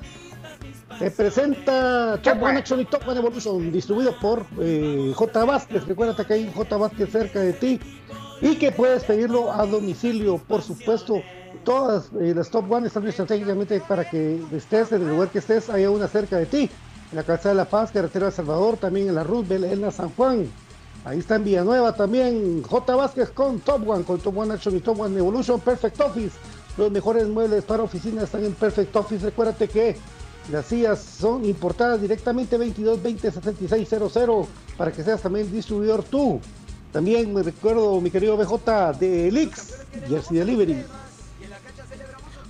Se presenta Top One Action y Top One Evolution, distribuido por eh, J. Vázquez. Recuerda que hay J. Vázquez cerca de ti y que puedes pedirlo a domicilio, por supuesto. Todas eh, las Top One están estratégicamente para que estés en el lugar que estés, haya una cerca de ti. En la Calzada de la Paz, Carretera de Salvador, también en la Roosevelt, en la San Juan. Ahí está en Villanueva también J. Vázquez con Top One, con Top One Action y Top One Evolution, Perfect Office. Los mejores muebles para oficina están en Perfect Office. Recuérdate que las sillas son importadas directamente 22 20 76 00 para que seas también distribuidor tú. También me recuerdo, mi querido BJ, de Elix, Jersey Delivery.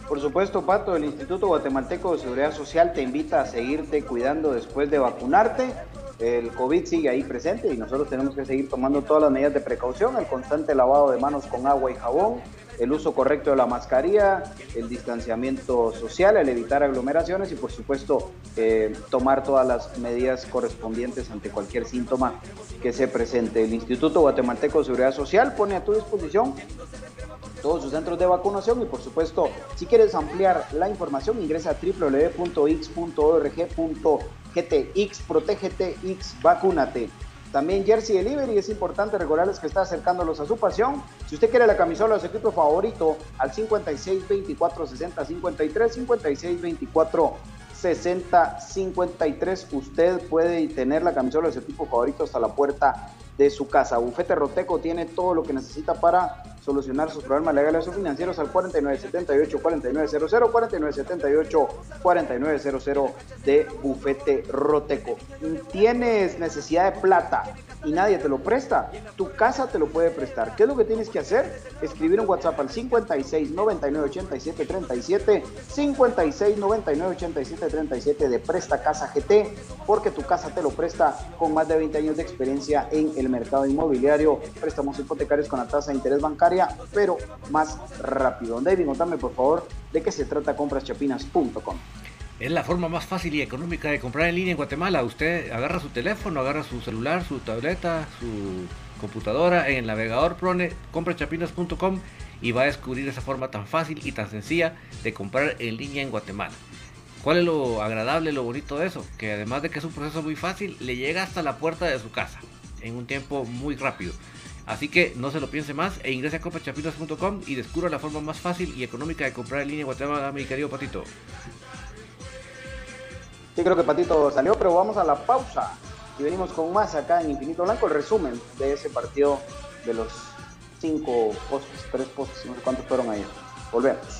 Por supuesto, Pato, el Instituto Guatemalteco de Seguridad Social te invita a seguirte cuidando después de vacunarte. El COVID sigue ahí presente y nosotros tenemos que seguir tomando todas las medidas de precaución, el constante lavado de manos con agua y jabón, el uso correcto de la mascarilla, el distanciamiento social, el evitar aglomeraciones y por supuesto eh, tomar todas las medidas correspondientes ante cualquier síntoma que se presente. El Instituto Guatemalteco de Seguridad Social pone a tu disposición todos sus centros de vacunación y por supuesto si quieres ampliar la información ingresa a www.x.org.gtx protégete x vacúnate también Jersey Delivery, es importante recordarles que está acercándolos a su pasión. Si usted quiere la camisola de su equipo favorito, al 56 24 60 53, 56 24 60 53, usted puede tener la camisola de su equipo favorito hasta la puerta de su casa. Bufete Roteco tiene todo lo que necesita para solucionar sus problemas legales o financieros al 4978-4900, 4978-4900 de Bufete Roteco. Tienes necesidad de plata y nadie te lo presta, tu casa te lo puede prestar. ¿Qué es lo que tienes que hacer? Escribir un WhatsApp al 56 99 87 37, 56 99 87 37 de Presta Casa GT, porque tu casa te lo presta con más de 20 años de experiencia en el mercado inmobiliario, préstamos hipotecarios con la tasa de interés bancaria, pero más rápido. David, contame por favor de qué se trata compraschapinas.com. Es la forma más fácil y económica de comprar en línea en Guatemala. Usted agarra su teléfono, agarra su celular, su tableta, su computadora, en el navegador prone comprachapinas.com y va a descubrir esa forma tan fácil y tan sencilla de comprar en línea en Guatemala. ¿Cuál es lo agradable, lo bonito de eso? Que además de que es un proceso muy fácil, le llega hasta la puerta de su casa en un tiempo muy rápido. Así que no se lo piense más e ingrese a comprachapinas.com y descubra la forma más fácil y económica de comprar en línea Guatemala, mi querido Patito. Sí, creo que Patito salió, pero vamos a la pausa. y venimos con más acá en Infinito Blanco, el resumen de ese partido de los cinco postes, tres postes, no sé cuántos fueron ahí. Volvemos.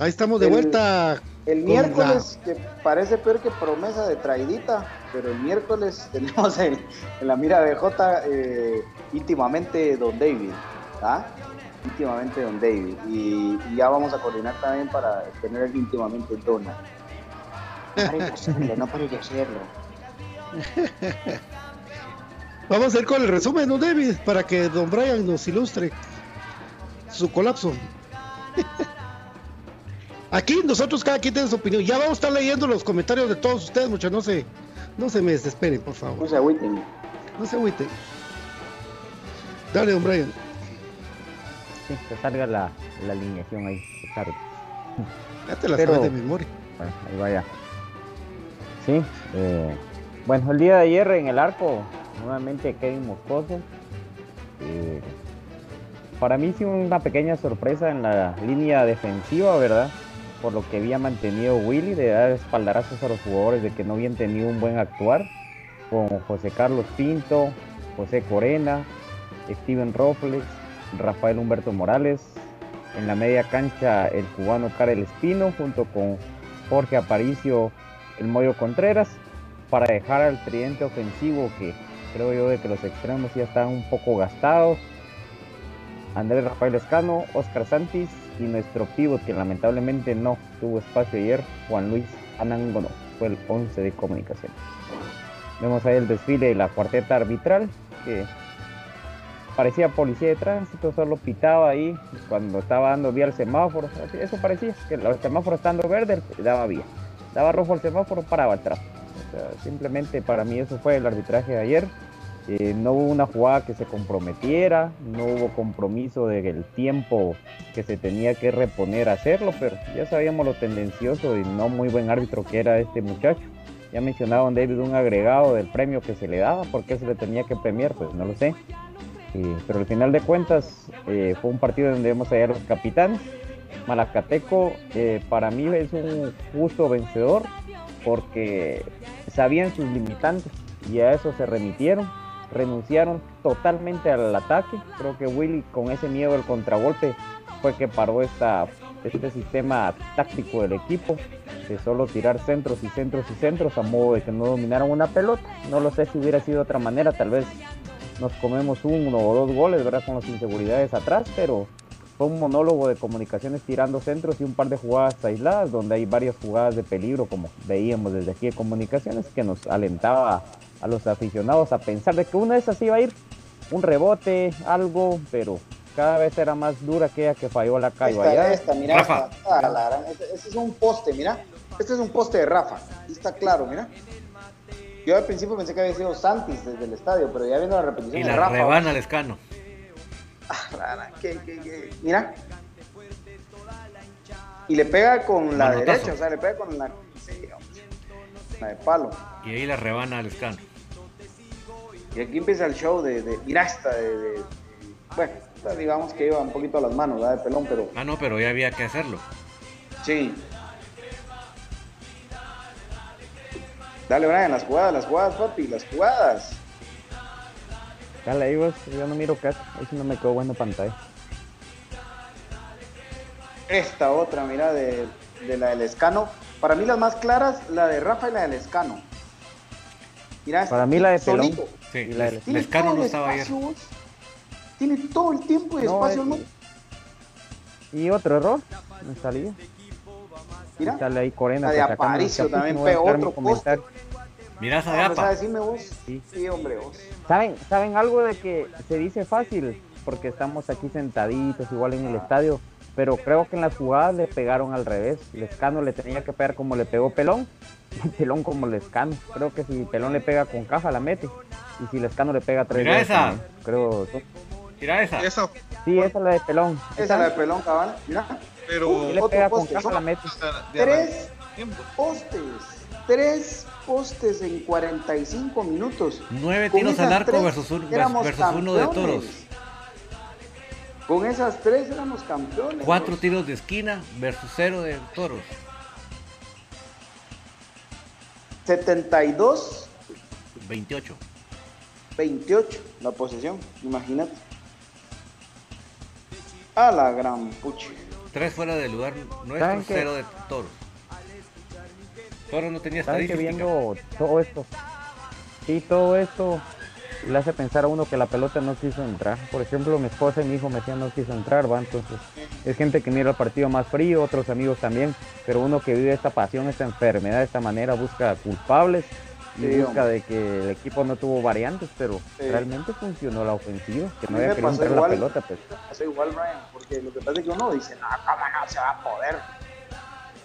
Ahí estamos de vuelta. El miércoles, que parece peor que promesa de traidita, pero el miércoles tenemos en, en la mira BJ eh, íntimamente Don David. ¿ah? Íntimamente Don David. Y, y ya vamos a coordinar también para tener el íntimamente Dona. No pare de hacerlo, no de Vamos a ir con el resumen, ¿no, David? Para que Don Brian nos ilustre su colapso. Aquí nosotros cada quien tiene su opinión. Ya vamos a estar leyendo los comentarios de todos ustedes, muchachos. No se, no se me desesperen, por favor. No se agüiten. No se agüiten. Dale, don Brian. Sí, que salga la, la alineación ahí. que salga. Ya te la Pero- sabes de memoria. Bueno, ahí vaya. Sí, eh, bueno, el día de ayer en el arco, nuevamente Kevin Moscoso. Eh, para mí sí una pequeña sorpresa en la línea defensiva, ¿verdad? Por lo que había mantenido Willy, de dar espaldarazos a los jugadores de que no habían tenido un buen actuar, con José Carlos Pinto, José Corena, Steven Robles, Rafael Humberto Morales, en la media cancha el cubano Karel Espino junto con Jorge Aparicio, el Moyo Contreras, para dejar al tridente ofensivo que creo yo de que los extremos ya están un poco gastados. Andrés Rafael Escano, Oscar Santis y nuestro pivot que lamentablemente no tuvo espacio ayer, Juan Luis Anangono, fue el 11 de comunicación. Vemos ahí el desfile de la cuarteta arbitral que parecía policía de tránsito, solo pitaba ahí cuando estaba dando vía al semáforo. Eso parecía, que el semáforo estando verde daba vía. Daba rojo al semáforo, paraba el tráfico. Simplemente para mí eso fue el arbitraje de ayer. Eh, no hubo una jugada que se comprometiera, no hubo compromiso del tiempo que se tenía que reponer a hacerlo, pero ya sabíamos lo tendencioso y no muy buen árbitro que era este muchacho. Ya mencionaba don David un agregado del premio que se le daba, ¿por qué se le tenía que premiar? Pues no lo sé. Eh, pero al final de cuentas eh, fue un partido donde vemos allá los capitanes. Malacateco para mí es un justo vencedor porque sabían sus limitantes y a eso se remitieron, renunciaron totalmente al ataque. Creo que Willy con ese miedo al contragolpe fue que paró esta, este sistema táctico del equipo de solo tirar centros y centros y centros a modo de que no dominaran una pelota. No lo sé si hubiera sido de otra manera, tal vez nos comemos uno o dos goles, ¿verdad? Con las inseguridades atrás, pero fue un monólogo de comunicaciones tirando centros y un par de jugadas aisladas, donde hay varias jugadas de peligro, como veíamos desde aquí de comunicaciones, que nos alentaba a los aficionados a pensar de que una de esas iba a ir un rebote, algo, pero cada vez era más dura aquella que falló la Cayo Esta, allá. esta, mira, esta, ah, la gran- este, este es un poste, mira. Este es un poste de Rafa. Está claro, mira. Yo al principio pensé que había sido Santis desde el estadio, pero ya viendo la repetición Y de la Rafa. rebana al escano. Ah, que- que- que- Mira. Y le pega con la Manotazo. derecha, o sea, le pega con la, sí, la de palo. Y ahí la rebana al escano. Y aquí empieza el show de, de mira esta de, de- bueno, esta digamos que iba un poquito a las manos, ¿verdad? de pelón, pero Ah, no, pero ya había que hacerlo. sí. Dale, Brian, las jugadas, las jugadas, papi, las jugadas. Dale ahí vos, yo no miro casi, ahí sí no me quedó bueno pantalla. Esta otra, mira, de, de la del escano. Para mí las más claras, la de Rafa y la del escano. Mira, esta, Para mí la de Pelón. solito. Sí, Y la del- Tiene Lescano todo no el estaba ayer. espacio, vos. Tiene todo el tiempo y No, espacio, es- ¿no? Y otro error, me salía. Mira, Sale ahí Corena. La de Aparicio también mi otro comentario. Mirá esa. Dime vos. Sí. Sí, hombre, vos. ¿Saben, ¿Saben algo de que se dice fácil? Porque estamos aquí sentaditos, igual en el estadio. Pero creo que en las jugadas le pegaron al revés. Lescano le tenía que pegar como le pegó Pelón. Pelón como Lescano. Creo que si Pelón le pega con caja, la mete. Y si Lescano le pega tres Mira veces, esa. Creo. Mira esa. Esa, Sí, esa es la de Pelón. Esa es la de pelón, cabal. Mira, pero Si le pega con caja, la mete. tres postes. Tres postes en 45 minutos. Nueve tiros al esas arco tres versus, un- versus uno de campeones. toros. Con esas tres éramos campeones. Cuatro tiros de esquina versus cero de toros. 72, 28. 28 la posesión, imagínate. A la gran pucha. Tres fuera del lugar ¿Saben nuestro, cero de toros. Toros no tenía ¿Saben que estadística. viendo todo esto? Sí, todo esto le hace pensar a uno que la pelota no quiso entrar. Por ejemplo, mi esposa y mi hijo me decían no quiso entrar, va. Entonces, es gente que mira el partido más frío, otros amigos también. Pero uno que vive esta pasión, esta enfermedad de esta manera, busca culpables y Sí, busca hombre. de que el equipo no tuvo variantes, pero Sí. realmente funcionó la ofensiva, que no había me querido entrar la igual. pelota, pues. Pasó igual, Brian, porque lo que pasa es que uno dice, no, cómo no se va a poder.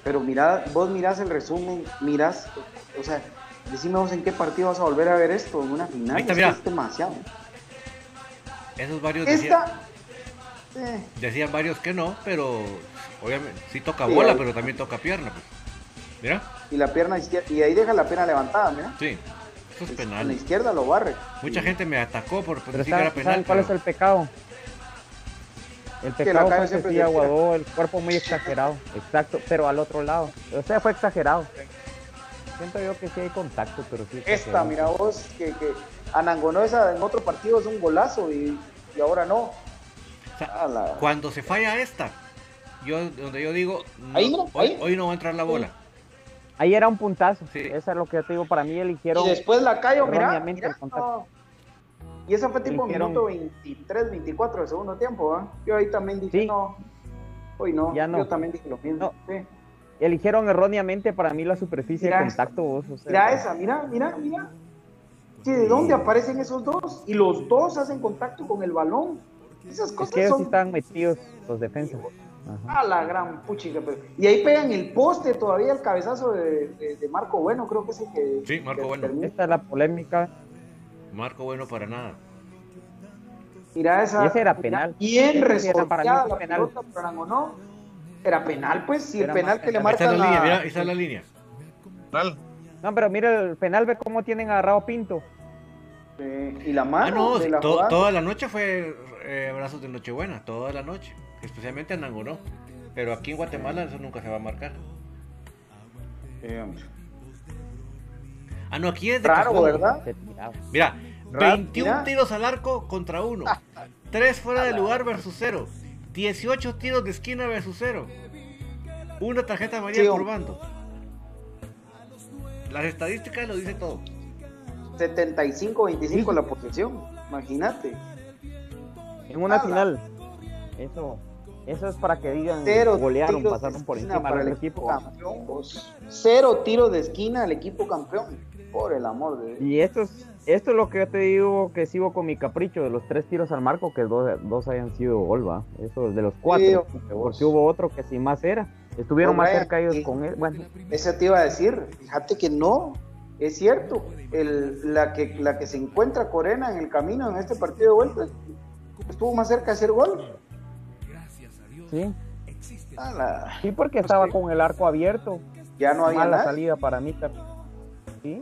Pero mira, vos mirás el resumen, mirás, o sea, decime vos en qué partido vas a volver a ver esto, en una final. Ahí está, es que mira. es demasiado. Esos varios decían, eh, decían varios que no, pero obviamente sí toca Sí, bola, ahí- pero también toca pierna. Pues. Mira, y la pierna izquierda, y ahí deja la pierna levantada, mira. sí, eso es En la penal. izquierda lo barre. Mucha gente me atacó por decir que era ¿saben, penal. saben cuál es el pecado? El pecado calle fue que siempre sí aguadó el cuerpo muy exagerado. Exacto, pero al otro lado. O sea, fue exagerado. Siento yo que sí hay contacto, pero sí. Esta, exagerado. mira vos, que, que Anangonó esa en otro partido es un golazo y, y ahora no. O sea, A la- Cuando se falla esta, yo donde yo digo, no, Ahí no, hoy, ahí. hoy no va a entrar la bola. Ahí era un puntazo. Sí. Eso es lo que yo te digo. Para mí eligieron. Y después la Cayo, mira, mira, el contacto. no. Y esa fue tipo Eligieron- minuto 23, 24 del segundo tiempo, ¿ah? Yo ahí también dije, Sí. no, hoy no. Ya no. Yo también dije lo mismo. No. sí. Eligieron erróneamente para mí la superficie Mira de contacto. vos, o sea, Mira esa, mira, mira, mira. ¿De dónde aparecen esos dos? Y los dos hacen contacto con el balón. Esas Es cosas que ellos sí son estaban metidos los defensas. Ajá. a la gran puchica. pero- Y ahí pegan el poste todavía el cabezazo de, de- de Marco Bueno, creo que es el que. Sí, Marco que Bueno. termina. Esta es la polémica. Marco bueno para nada. Mira esa. Y ese era penal. Bien era para mí penal. pelota por Anangonó. Era penal, pues, si el penal que le marcan la línea, mira, ahí está la línea. No, pero mira el penal, ve cómo tienen agarrado a Pinto. Eh, y la Ah, mano no, de la to- toda la noche fue eh, abrazos de Nochebuena, toda la noche. Especialmente en Anangonó. Pero aquí en Guatemala eso nunca se va a marcar. Eh. Ah, no, aquí es de Raro, cajón. ¿verdad? Mira, Raro, 21 mira. tiros al arco contra uno. 3 fuera de lugar versus 0. 18 tiros de esquina versus 0. Una tarjeta amarilla Sí, por bando. Las estadísticas lo dicen todo. 75-25 la posesión. Imagínate. En una final. Eso, eso es para que digan Cero golearon, tiros de pasaron por esquina encima para del el equipo. equipo campeón. Cero tiros de esquina al equipo campeón. Por el amor de Dios. Y esto es, esto es lo que yo te digo que sigo con mi capricho de los tres tiros al marco, que dos, dos hayan sido gol, ¿va? Eso de los cuatro. Sí, porque hubo otro que sin más era. Estuvieron más cerca ellos con él. Bueno, Eso te iba a decir. Fíjate que no. Es cierto. El, la, que, la que se encuentra Corena en el camino en este partido de vuelta estuvo más cerca de hacer gol. sí. A la- Sí, porque estaba con el arco abierto. Ya no había Mala nada. salida para mí. tar- Sí.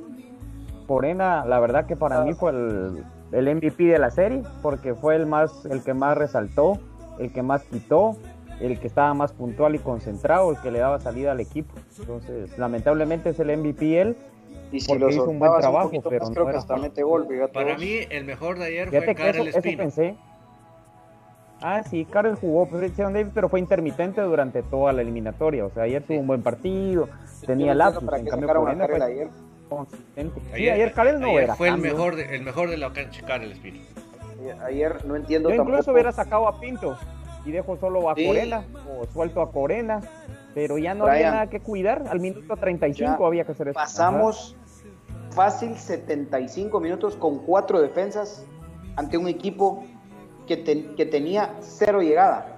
Corena, la verdad que para mí fue el, el MVP de la serie, porque fue el más, el que más resaltó, el que más quitó, el que estaba más puntual y concentrado, el que le daba salida al equipo. Entonces, lamentablemente es el MVP él. Y si porque lo hizo un buen trabajo, pero más, no creo que era hasta fácil. mete gol. fíjate Para vos. mí, el mejor de ayer Fíjate fue eso, Karel eso Espino. pensé. Ah, sí, Karel jugó, pero Davis, pero fue intermitente durante toda la eliminatoria. O sea, ayer tuvo un buen partido, tenía lapsus, en cambio sacaron a Corena Karel fue ayer. Consistente. Sí, ayer Karel no ayer era fue el mejor, de, el mejor de la cancha, Karel Espino. Ayer no entiendo Yo incluso tampoco. hubiera sacado a Pinto y dejo solo a Sí. Corena o suelto a Corena, pero ya no había nada que cuidar. Al minuto 35 Ya había que hacer eso. Pasamos fácil 75 minutos con cuatro defensas ante un equipo que, te- que tenía cero llegada. Ajá.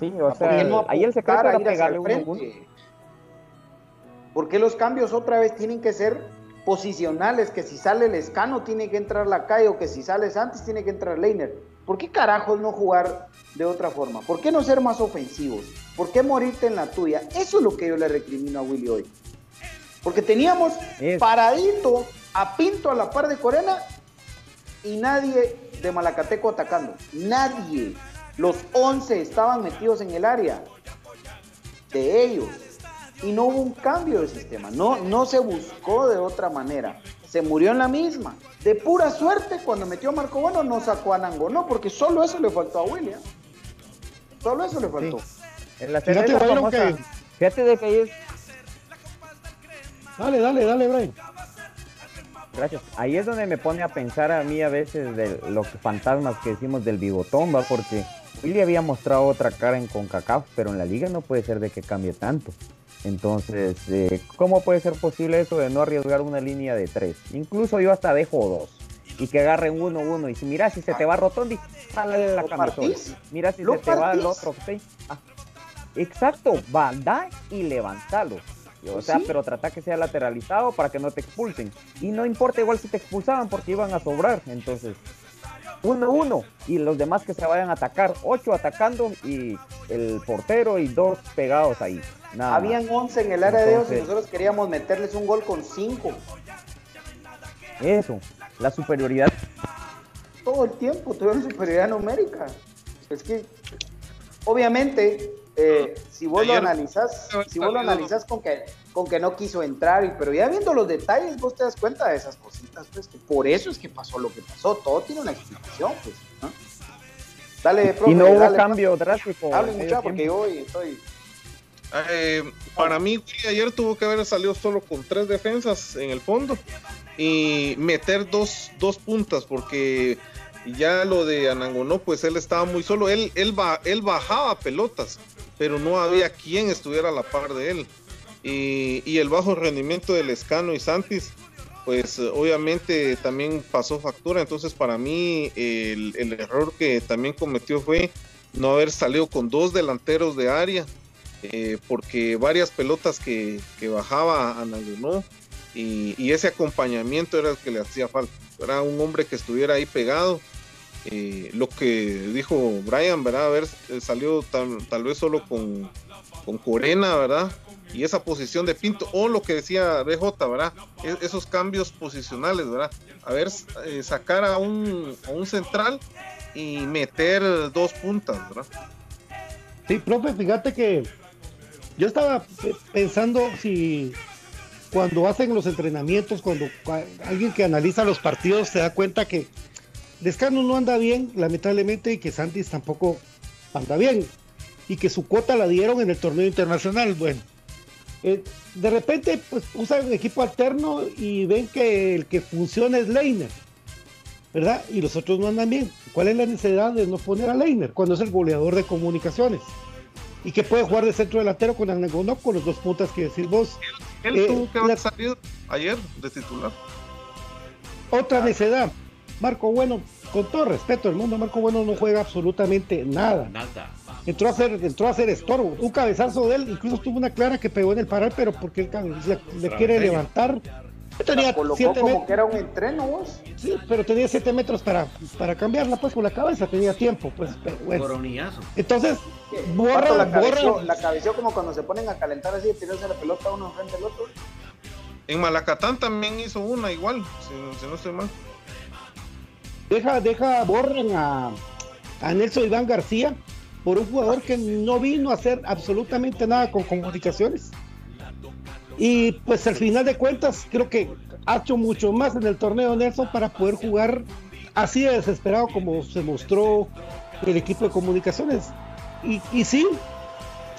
Sí, o ¿Por qué sea, no ahí el secreto era pegarle uno uno. Frente? ¿Por qué los cambios otra vez tienen que ser posicionales? Que si sale el escano tiene que entrar la calle o que si sale Santos tiene que entrar Leiner. ¿Por qué carajos no jugar de otra forma? ¿Por qué no ser más ofensivos? ¿Por qué morirte en la tuya? Eso es lo que yo le recrimino a Willy hoy. Porque teníamos Es- paradito a Pinto a la par de Corena y nadie de Malacateco atacando. Nadie. Los 11 estaban metidos en el área de ellos. Y no hubo un cambio de sistema. No, no se buscó de otra manera. Se murió en la misma. De pura suerte, cuando metió a Marco Bueno, no sacó a Nango. No, porque solo eso le faltó a William. Solo eso le faltó. En la serie Fíjate, la famosa- que- Fíjate de que ahí es Dale, dale, dale, Brian. Gracias. Ahí es donde me pone a pensar a mí a veces de los fantasmas que decimos del bigotón, ¿va? Porque Willy había mostrado otra cara en CONCACAF, pero en la liga no puede ser de que cambie tanto. Entonces, eh, ¿cómo puede ser posible eso de no arriesgar una línea de tres? Incluso yo hasta dejo dos. Y que agarren uno, uno. Y si mira si se te va Rotondi, jálale la camisola. Mira si se te va el otro, sí. Ah, Exacto, va, da y levantalo. O sea, pero trata que sea lateralizado para que no te expulsen. Y no importa igual si te expulsaban porque iban a sobrar. Entonces, uno, uno. Y los demás que se vayan a atacar. Ocho atacando y el portero y dos pegados ahí. Nada Habían más. 11 en el área de ellos y nosotros queríamos meterles un gol con 5 Eso, la superioridad. todo el tiempo, tuvieron superioridad numérica. Es que, obviamente, eh, si vos lo analizás, si vos lo analizás con que, con que no quiso entrar, y, pero ya viendo los detalles, vos te das cuenta de esas cositas, pues, que por eso es que pasó lo que pasó. Todo tiene una explicación, pues. ¿no? Dale, profe, Y no hubo dale, cambio drástico. Hablen mucho porque hoy estoy. Eh, para mí, ayer tuvo que haber salido solo con tres defensas en el fondo y meter dos, dos puntas, porque ya lo de Anangonó, pues él estaba muy solo. Él, él, él bajaba pelotas, pero no había quien estuviera a la par de él. Y, el bajo rendimiento del Escano y Santis, pues obviamente también pasó factura. Entonces, para mí, el, error que también cometió fue no haber salido con dos delanteros de área eh, porque varias pelotas que, que bajaba Anangonó y, y ese acompañamiento era el que le hacía falta. Era un hombre que estuviera ahí pegado. eh, lo que dijo Brian, ¿verdad? Haber salido tal, tal vez solo con, con Corena, ¿verdad? Y esa posición de Pinto, o lo que decía BJ, ¿verdad? E- esos cambios posicionales, ¿verdad? A ver, eh, sacar a un, a un central y meter dos puntas, ¿verdad? Sí, profe, fíjate que yo estaba pe- pensando si cuando hacen los entrenamientos, cuando cua- alguien que analiza los partidos se da cuenta que Descano no anda bien, lamentablemente, y que Santis tampoco anda bien, y que su cuota la dieron en el torneo internacional. Bueno, eh, de repente pues usan un equipo alterno y ven que el que funciona es Leiner. ¿verdad? Y los otros no andan bien. ¿Cuál es la necesidad de no poner a Leiner cuando es el goleador de comunicaciones? Y que puede jugar de centro delantero con Anangonó con los dos puntas que decís vos. Él Eh, tuvo que haber la- salido ayer de titular. Otra necedad. Marco Bueno, con todo respeto del mundo, Marco Bueno no juega absolutamente nada. Nada. Entró a hacer, entró a hacer estorbo. Un cabezazo de él, incluso tuvo una clara que pegó en el paral, pero porque él le, le quiere levantar. Tenía siete como metros. que era un entreno, vos. Sí, pero tenía 7 metros para, para cambiarla pues con la cabeza, tenía tiempo, pues, pero bueno. Coronillazo. Entonces, borra, la cabeció, borra. la cabeció como cuando se ponen a calentar así, tirarse la pelota uno enfrente del otro. En Malacatán también hizo una igual, si, si no estoy mal. Deja, deja, borran a, a Nelson Iván García por un jugador que no vino a hacer absolutamente nada con comunicaciones. Y pues al final de cuentas, creo que ha hecho mucho más en el torneo Nelson para poder jugar así de desesperado como se mostró el equipo de comunicaciones. Y, y sí,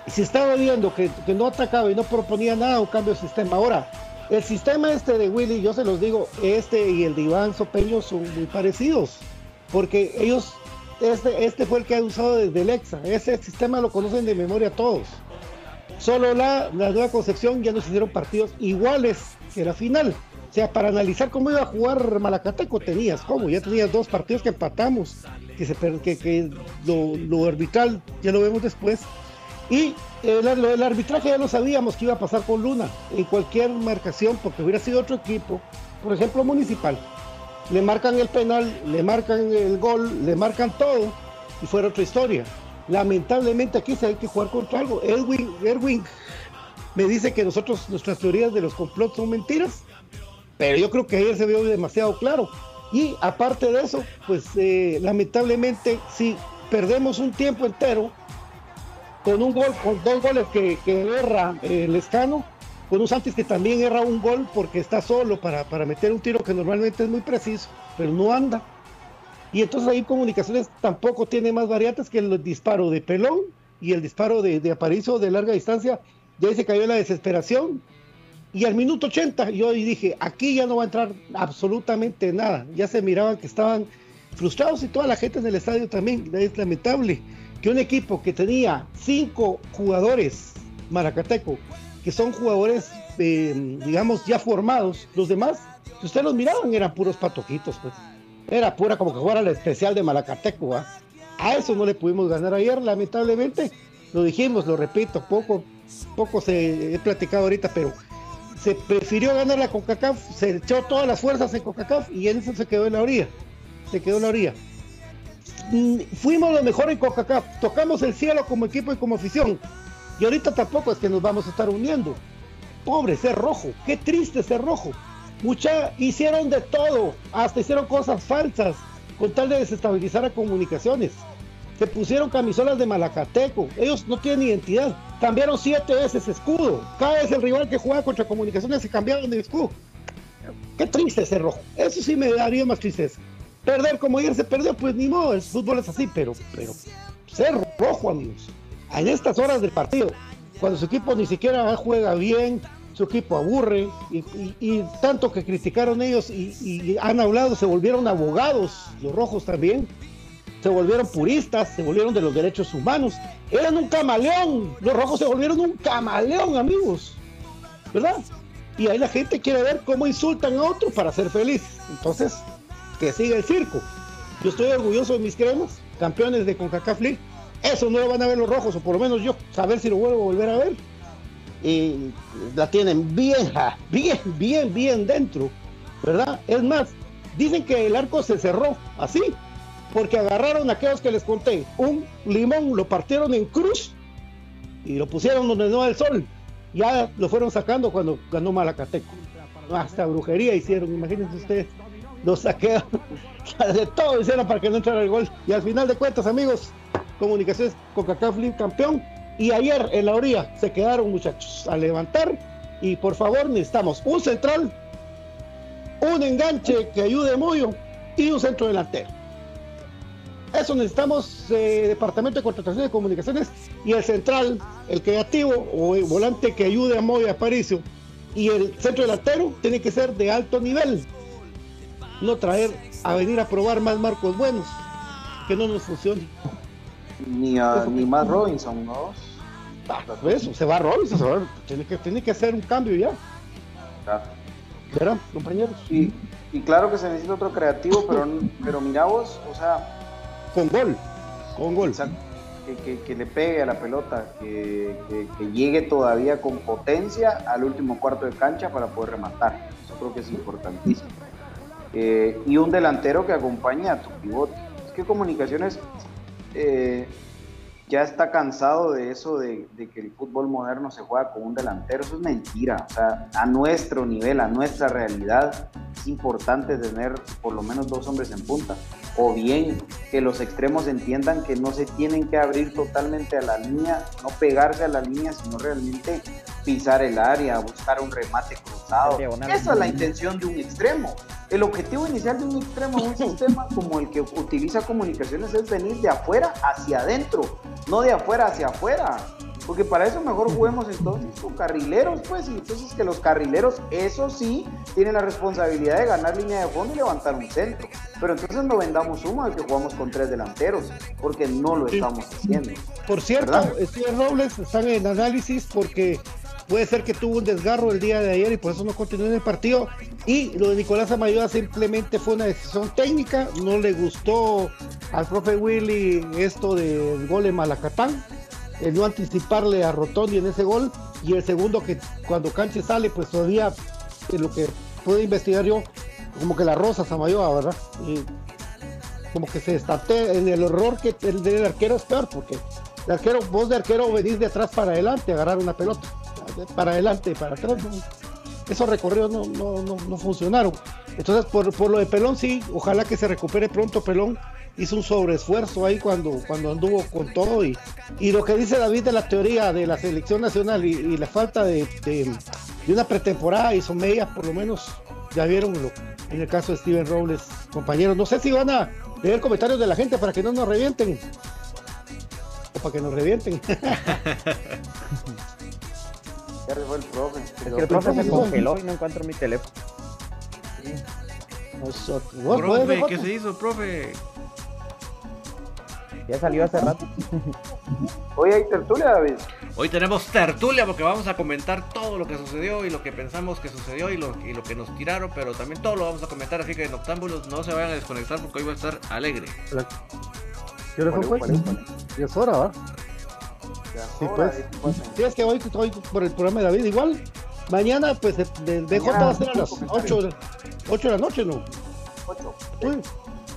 si estaba viendo que, que no atacaba y no proponía nada, un cambio de sistema. Ahora, el sistema este de Willy, yo se los digo, este y el de Iván Sopeño son muy parecidos, porque ellos, este, este fue el que ha usado desde el EXA, ese sistema lo conocen de memoria todos. Solo la, nueva concepción ya nos hicieron partidos iguales que la final. O sea, para analizar cómo iba a jugar Malacateco tenías, ¿cómo? Ya tenías dos partidos que empatamos, que, se, que, lo, arbitral ya lo vemos después. Y eh, lo del arbitraje ya lo sabíamos que iba a pasar con Luna en cualquier marcación, porque hubiera sido otro equipo, por ejemplo Municipal. Le marcan el penal, le marcan el gol, le marcan todo y fuera otra historia. Lamentablemente aquí se hay que jugar contra algo. Edwin, Erwin me dice que nosotros, nuestras teorías de los complots son mentiras, pero yo creo que ayer se vio demasiado claro. Y aparte de eso, pues eh, lamentablemente si perdemos un tiempo entero con un gol, con dos goles que, que erra eh, el escano, con Santis que también erra un gol porque está solo para, para meter un tiro que normalmente es muy preciso, pero no anda. Y entonces ahí comunicaciones tampoco tiene más variantes que el disparo de pelón y el disparo de, de Aparicio de larga distancia. Ya ahí se cayó la desesperación. Y al minuto 80 yo dije, aquí ya no va a entrar absolutamente nada. Ya se miraban que estaban frustrados y toda la gente en el estadio también. Es lamentable que un equipo que tenía cinco jugadores Maracateco, que son jugadores, eh, digamos, ya formados, los demás, si ustedes los miraban, eran puros patojitos, pues. Era pura como que fuera la especial de Malacateco. A eso no le pudimos ganar ayer, lamentablemente. lo dijimos, lo repito, poco, poco se he platicado ahorita, pero se prefirió ganar la CONCACAF, se echó todas las fuerzas en CONCACAF y en eso se quedó en la orilla, se quedó en la orilla. Mm, Fuimos lo mejor en CONCACAF, tocamos el cielo como equipo y como afición, y ahorita tampoco es que nos vamos a estar uniendo. Pobre ser rojo, qué triste ser rojo. Mucha hicieron de todo, hasta hicieron cosas falsas con tal de desestabilizar a comunicaciones. Se pusieron camisolas de Malacateco, ellos no tienen identidad. Cambiaron siete veces escudo. Cada vez el rival que juega contra comunicaciones se cambiaron de escudo. Qué triste ser rojo. Eso sí me daría más tristeza. Perder como ayer se perdió, pues ni modo, el fútbol es así, pero, pero ser rojo, amigos. En estas horas del partido, cuando su equipo ni siquiera juega bien, su equipo aburre, y, tanto que criticaron ellos y, han hablado, se volvieron abogados, los rojos también, se volvieron puristas, se volvieron de los derechos humanos, eran un camaleón, los rojos se volvieron un camaleón, amigos, ¿verdad? Y ahí la gente quiere ver cómo insultan a otro para ser feliz. Entonces, que siga el circo. Yo estoy orgulloso de mis cremas, campeones de CONCACAF League. Eso no lo van a ver los rojos, o por lo menos yo, saber si lo vuelvo a volver a ver. Y la tienen bien, bien, bien, bien dentro, ¿verdad? Es más, dicen que el arco se cerró así, porque agarraron a aquellos que les conté, un limón, lo partieron en cruz y lo pusieron donde no da el sol. Ya lo fueron sacando cuando ganó Malacateco. Hasta brujería hicieron, imagínense ustedes. Lo saquearon, de todo hicieron para que no entrara el gol. Y al final de cuentas, amigos, Comunicaciones Coca-Cola campeón. Y ayer en la orilla se quedaron, muchachos, a levantar. Y por favor, necesitamos un central, un enganche que ayude a Moyo y un centro delantero. Eso necesitamos eh, departamento de contratación de comunicaciones y el central, el creativo o el volante que ayude a Moya Aparicio y el centro delantero tiene que ser de alto nivel. No traer a venir a probar más marcos buenos que no nos funcione. Ni, a- ni más Robinson, ¿no? Ah, pues eso, se va Robinson, se va, tiene, que, tiene que hacer un cambio ya. Claro. ¿Verdad, compañeros? Y, y claro que se necesita otro creativo, pero, pero mira vos, o sea, Con gol, con gol. que, que- que le pegue a la pelota, que, que- que llegue todavía con potencia al último cuarto de cancha para poder rematar. Eso creo que es importantísimo. Eh, y un delantero que acompañe a tu pivote. Es que Comunicaciones eh, ya está cansado de eso de, de que el fútbol moderno se juega con un delantero. Eso es mentira. O sea, a nuestro nivel, a nuestra realidad, es importante tener por lo menos dos hombres en punta. O bien que los extremos entiendan que no se tienen que abrir totalmente a la línea, no pegarse a la línea, sino realmente pisar el área, buscar un remate cruzado. Esa es la intención de un extremo. El objetivo inicial de un extremo en un sistema como el que utiliza comunicaciones es venir de afuera hacia adentro, no de afuera hacia afuera. Porque para eso mejor juguemos entonces con carrileros, pues, y entonces que los carrileros, eso sí, tienen la responsabilidad de ganar línea de fondo y levantar un centro. Pero entonces no vendamos humo de que jugamos con tres delanteros, porque no lo estamos haciendo. Por cierto, ¿Verdad? Robles están en análisis porque puede ser que tuvo un desgarro el día de ayer y por eso no continuó en el partido. Y lo de Nicolás Amayoa simplemente fue una decisión técnica. No le gustó al profe Willy esto del gol en Malacatán, el no anticiparle a Rotondi en ese gol. Y el segundo que cuando Canche sale, pues todavía en lo que puedo investigar yo, como que la rosa Samayoa, ¿verdad? Como que se estate en el error que el del arquero es peor, porque el arquero, vos de arquero venís de atrás para adelante, a agarrar una pelota, para adelante, para atrás. Esos recorridos no, no, no, funcionaron. Entonces, por, por lo de Pelón, sí, ojalá que se recupere pronto Pelón. Hizo un sobreesfuerzo ahí cuando, cuando anduvo con todo. Y, y lo que dice David de la teoría de la selección nacional y, y la falta de, de- de una pretemporada y son medias, por lo menos, ya vieron lo, en el caso de Steven Robles, compañeros. No sé si van a leer comentarios de la gente para que no nos revienten. O para que nos revienten. Ya se fue el profe. Es que el profe se congeló y no encuentro mi teléfono. Nosotros. ¿Vos Profe, podés, ¿qué se hizo, profe? Ya salió hace rato. Hoy hay tertulia, David. Hoy tenemos tertulia porque vamos a comentar todo lo que sucedió y lo que pensamos que sucedió y lo, y lo que nos tiraron, pero también todo lo vamos a comentar, así que en Octámbulos no se vayan a desconectar porque hoy va a estar alegre. ¿Qué hora fue, pues? Y es hora, ¿va? Sí, pues. Sí, es que hoy estoy por el programa de David igual. Mañana, pues, el DJ va a ser a las 8, de la noche, ¿no? 8. Sí.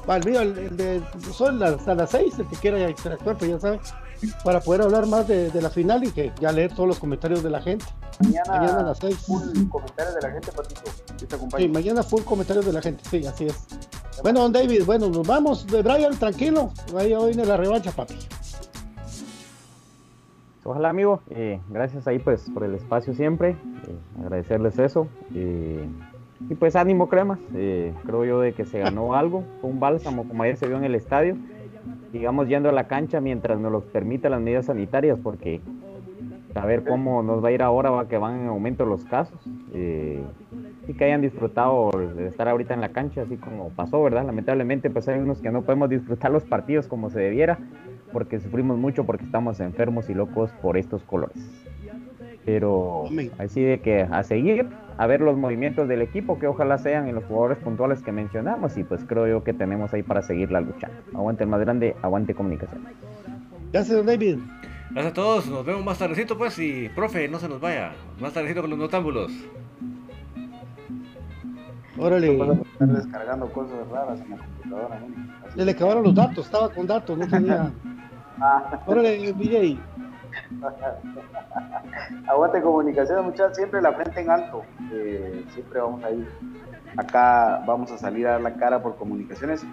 el mío, el, de son las, a las 6, el que quiera interactuar, pues ya sabe, para poder hablar más de, de, la final y que ya leer todos los comentarios de la gente. Mañana, mañana a las 6. Full comentarios de la gente, Patito. Sí, mañana full comentarios de la gente, sí, así es. Bueno, don David, bueno, nos vamos. De Brian, tranquilo. Ahí viene la revancha, papi. Ojalá, amigo. Eh, gracias ahí, pues, por el espacio siempre. Eh, agradecerles eso. Eh, y pues, ánimo, cremas. creo yo de que se ganó algo. Fue un bálsamo, como ayer se vio en el estadio. Digamos, yendo a la cancha mientras nos lo permitan las medidas sanitarias, porque a ver cómo nos va a ir ahora, que van en aumento los casos. y que hayan disfrutado de estar ahorita en la cancha, así como pasó, ¿verdad? Lamentablemente, pues hay unos que no podemos disfrutar los partidos como se debiera porque sufrimos mucho porque estamos enfermos y locos por estos colores. Pero así de que a seguir, a ver los movimientos del equipo, que ojalá sean en los jugadores puntuales que mencionamos, y pues creo yo que tenemos ahí para seguir la lucha. Aguante el más grande, aguante comunicación. Gracias, David. Gracias a todos, nos vemos más tardecito pues y profe, no se nos vaya, más tardecito con los notámbulos. Órale. Estar descargando cosas raras en la computadora. ¿no? le acabaron los datos, estaba con datos, no tenía. Órale, DJ. Aguante comunicación, muchachos, siempre la frente en alto. Eh, siempre vamos a ir. Acá vamos a salir a dar la cara por comunicaciones.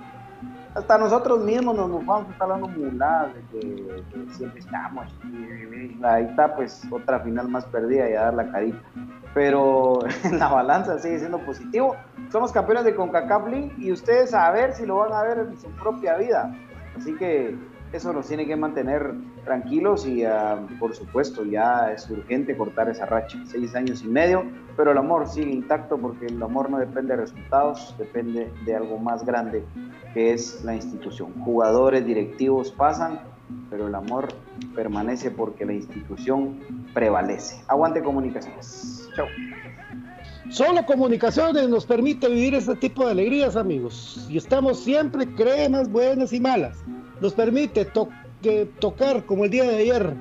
Hasta nosotros mismos nos, vamos a estar dando muladas de que, siempre estamos. Ahí está, pues, otra final más perdida y a dar la carita. Pero la balanza sigue siendo positivo. Somos campeones de CONCACAF League y ustedes a ver si lo van a ver en su propia vida. Así que eso nos tiene que mantener tranquilos y ah, por supuesto ya es urgente cortar esa racha, seis años y medio, pero el amor sigue intacto porque el amor no depende de resultados, depende de algo más grande que es la institución. Jugadores, directivos pasan, pero el amor permanece porque la institución prevalece. Aguante comunicaciones. Chao. Solo comunicaciones nos permite vivir ese tipo de alegrías, amigos. Y estamos siempre cremas buenas y malas nos permite tocar, como el día de ayer,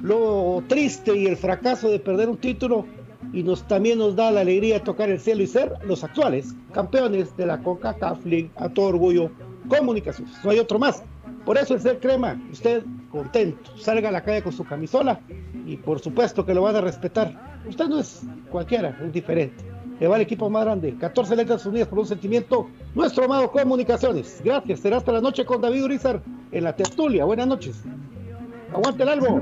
lo triste y el fracaso de perder un título y nos también nos da la alegría de tocar el cielo y ser los actuales campeones de la CONCACAF League a todo orgullo comunicaciones. No hay otro más. Por eso el ser crema, usted contento, salga a la calle con su camisola y por supuesto que lo van a respetar. Usted no es cualquiera, es diferente le va el equipo más grande. 14 letras unidas por un sentimiento. Nuestro amado Comunicaciones. Gracias. Será hasta la noche con David Urizar en la tertulia. Buenas noches. Aguante el algo.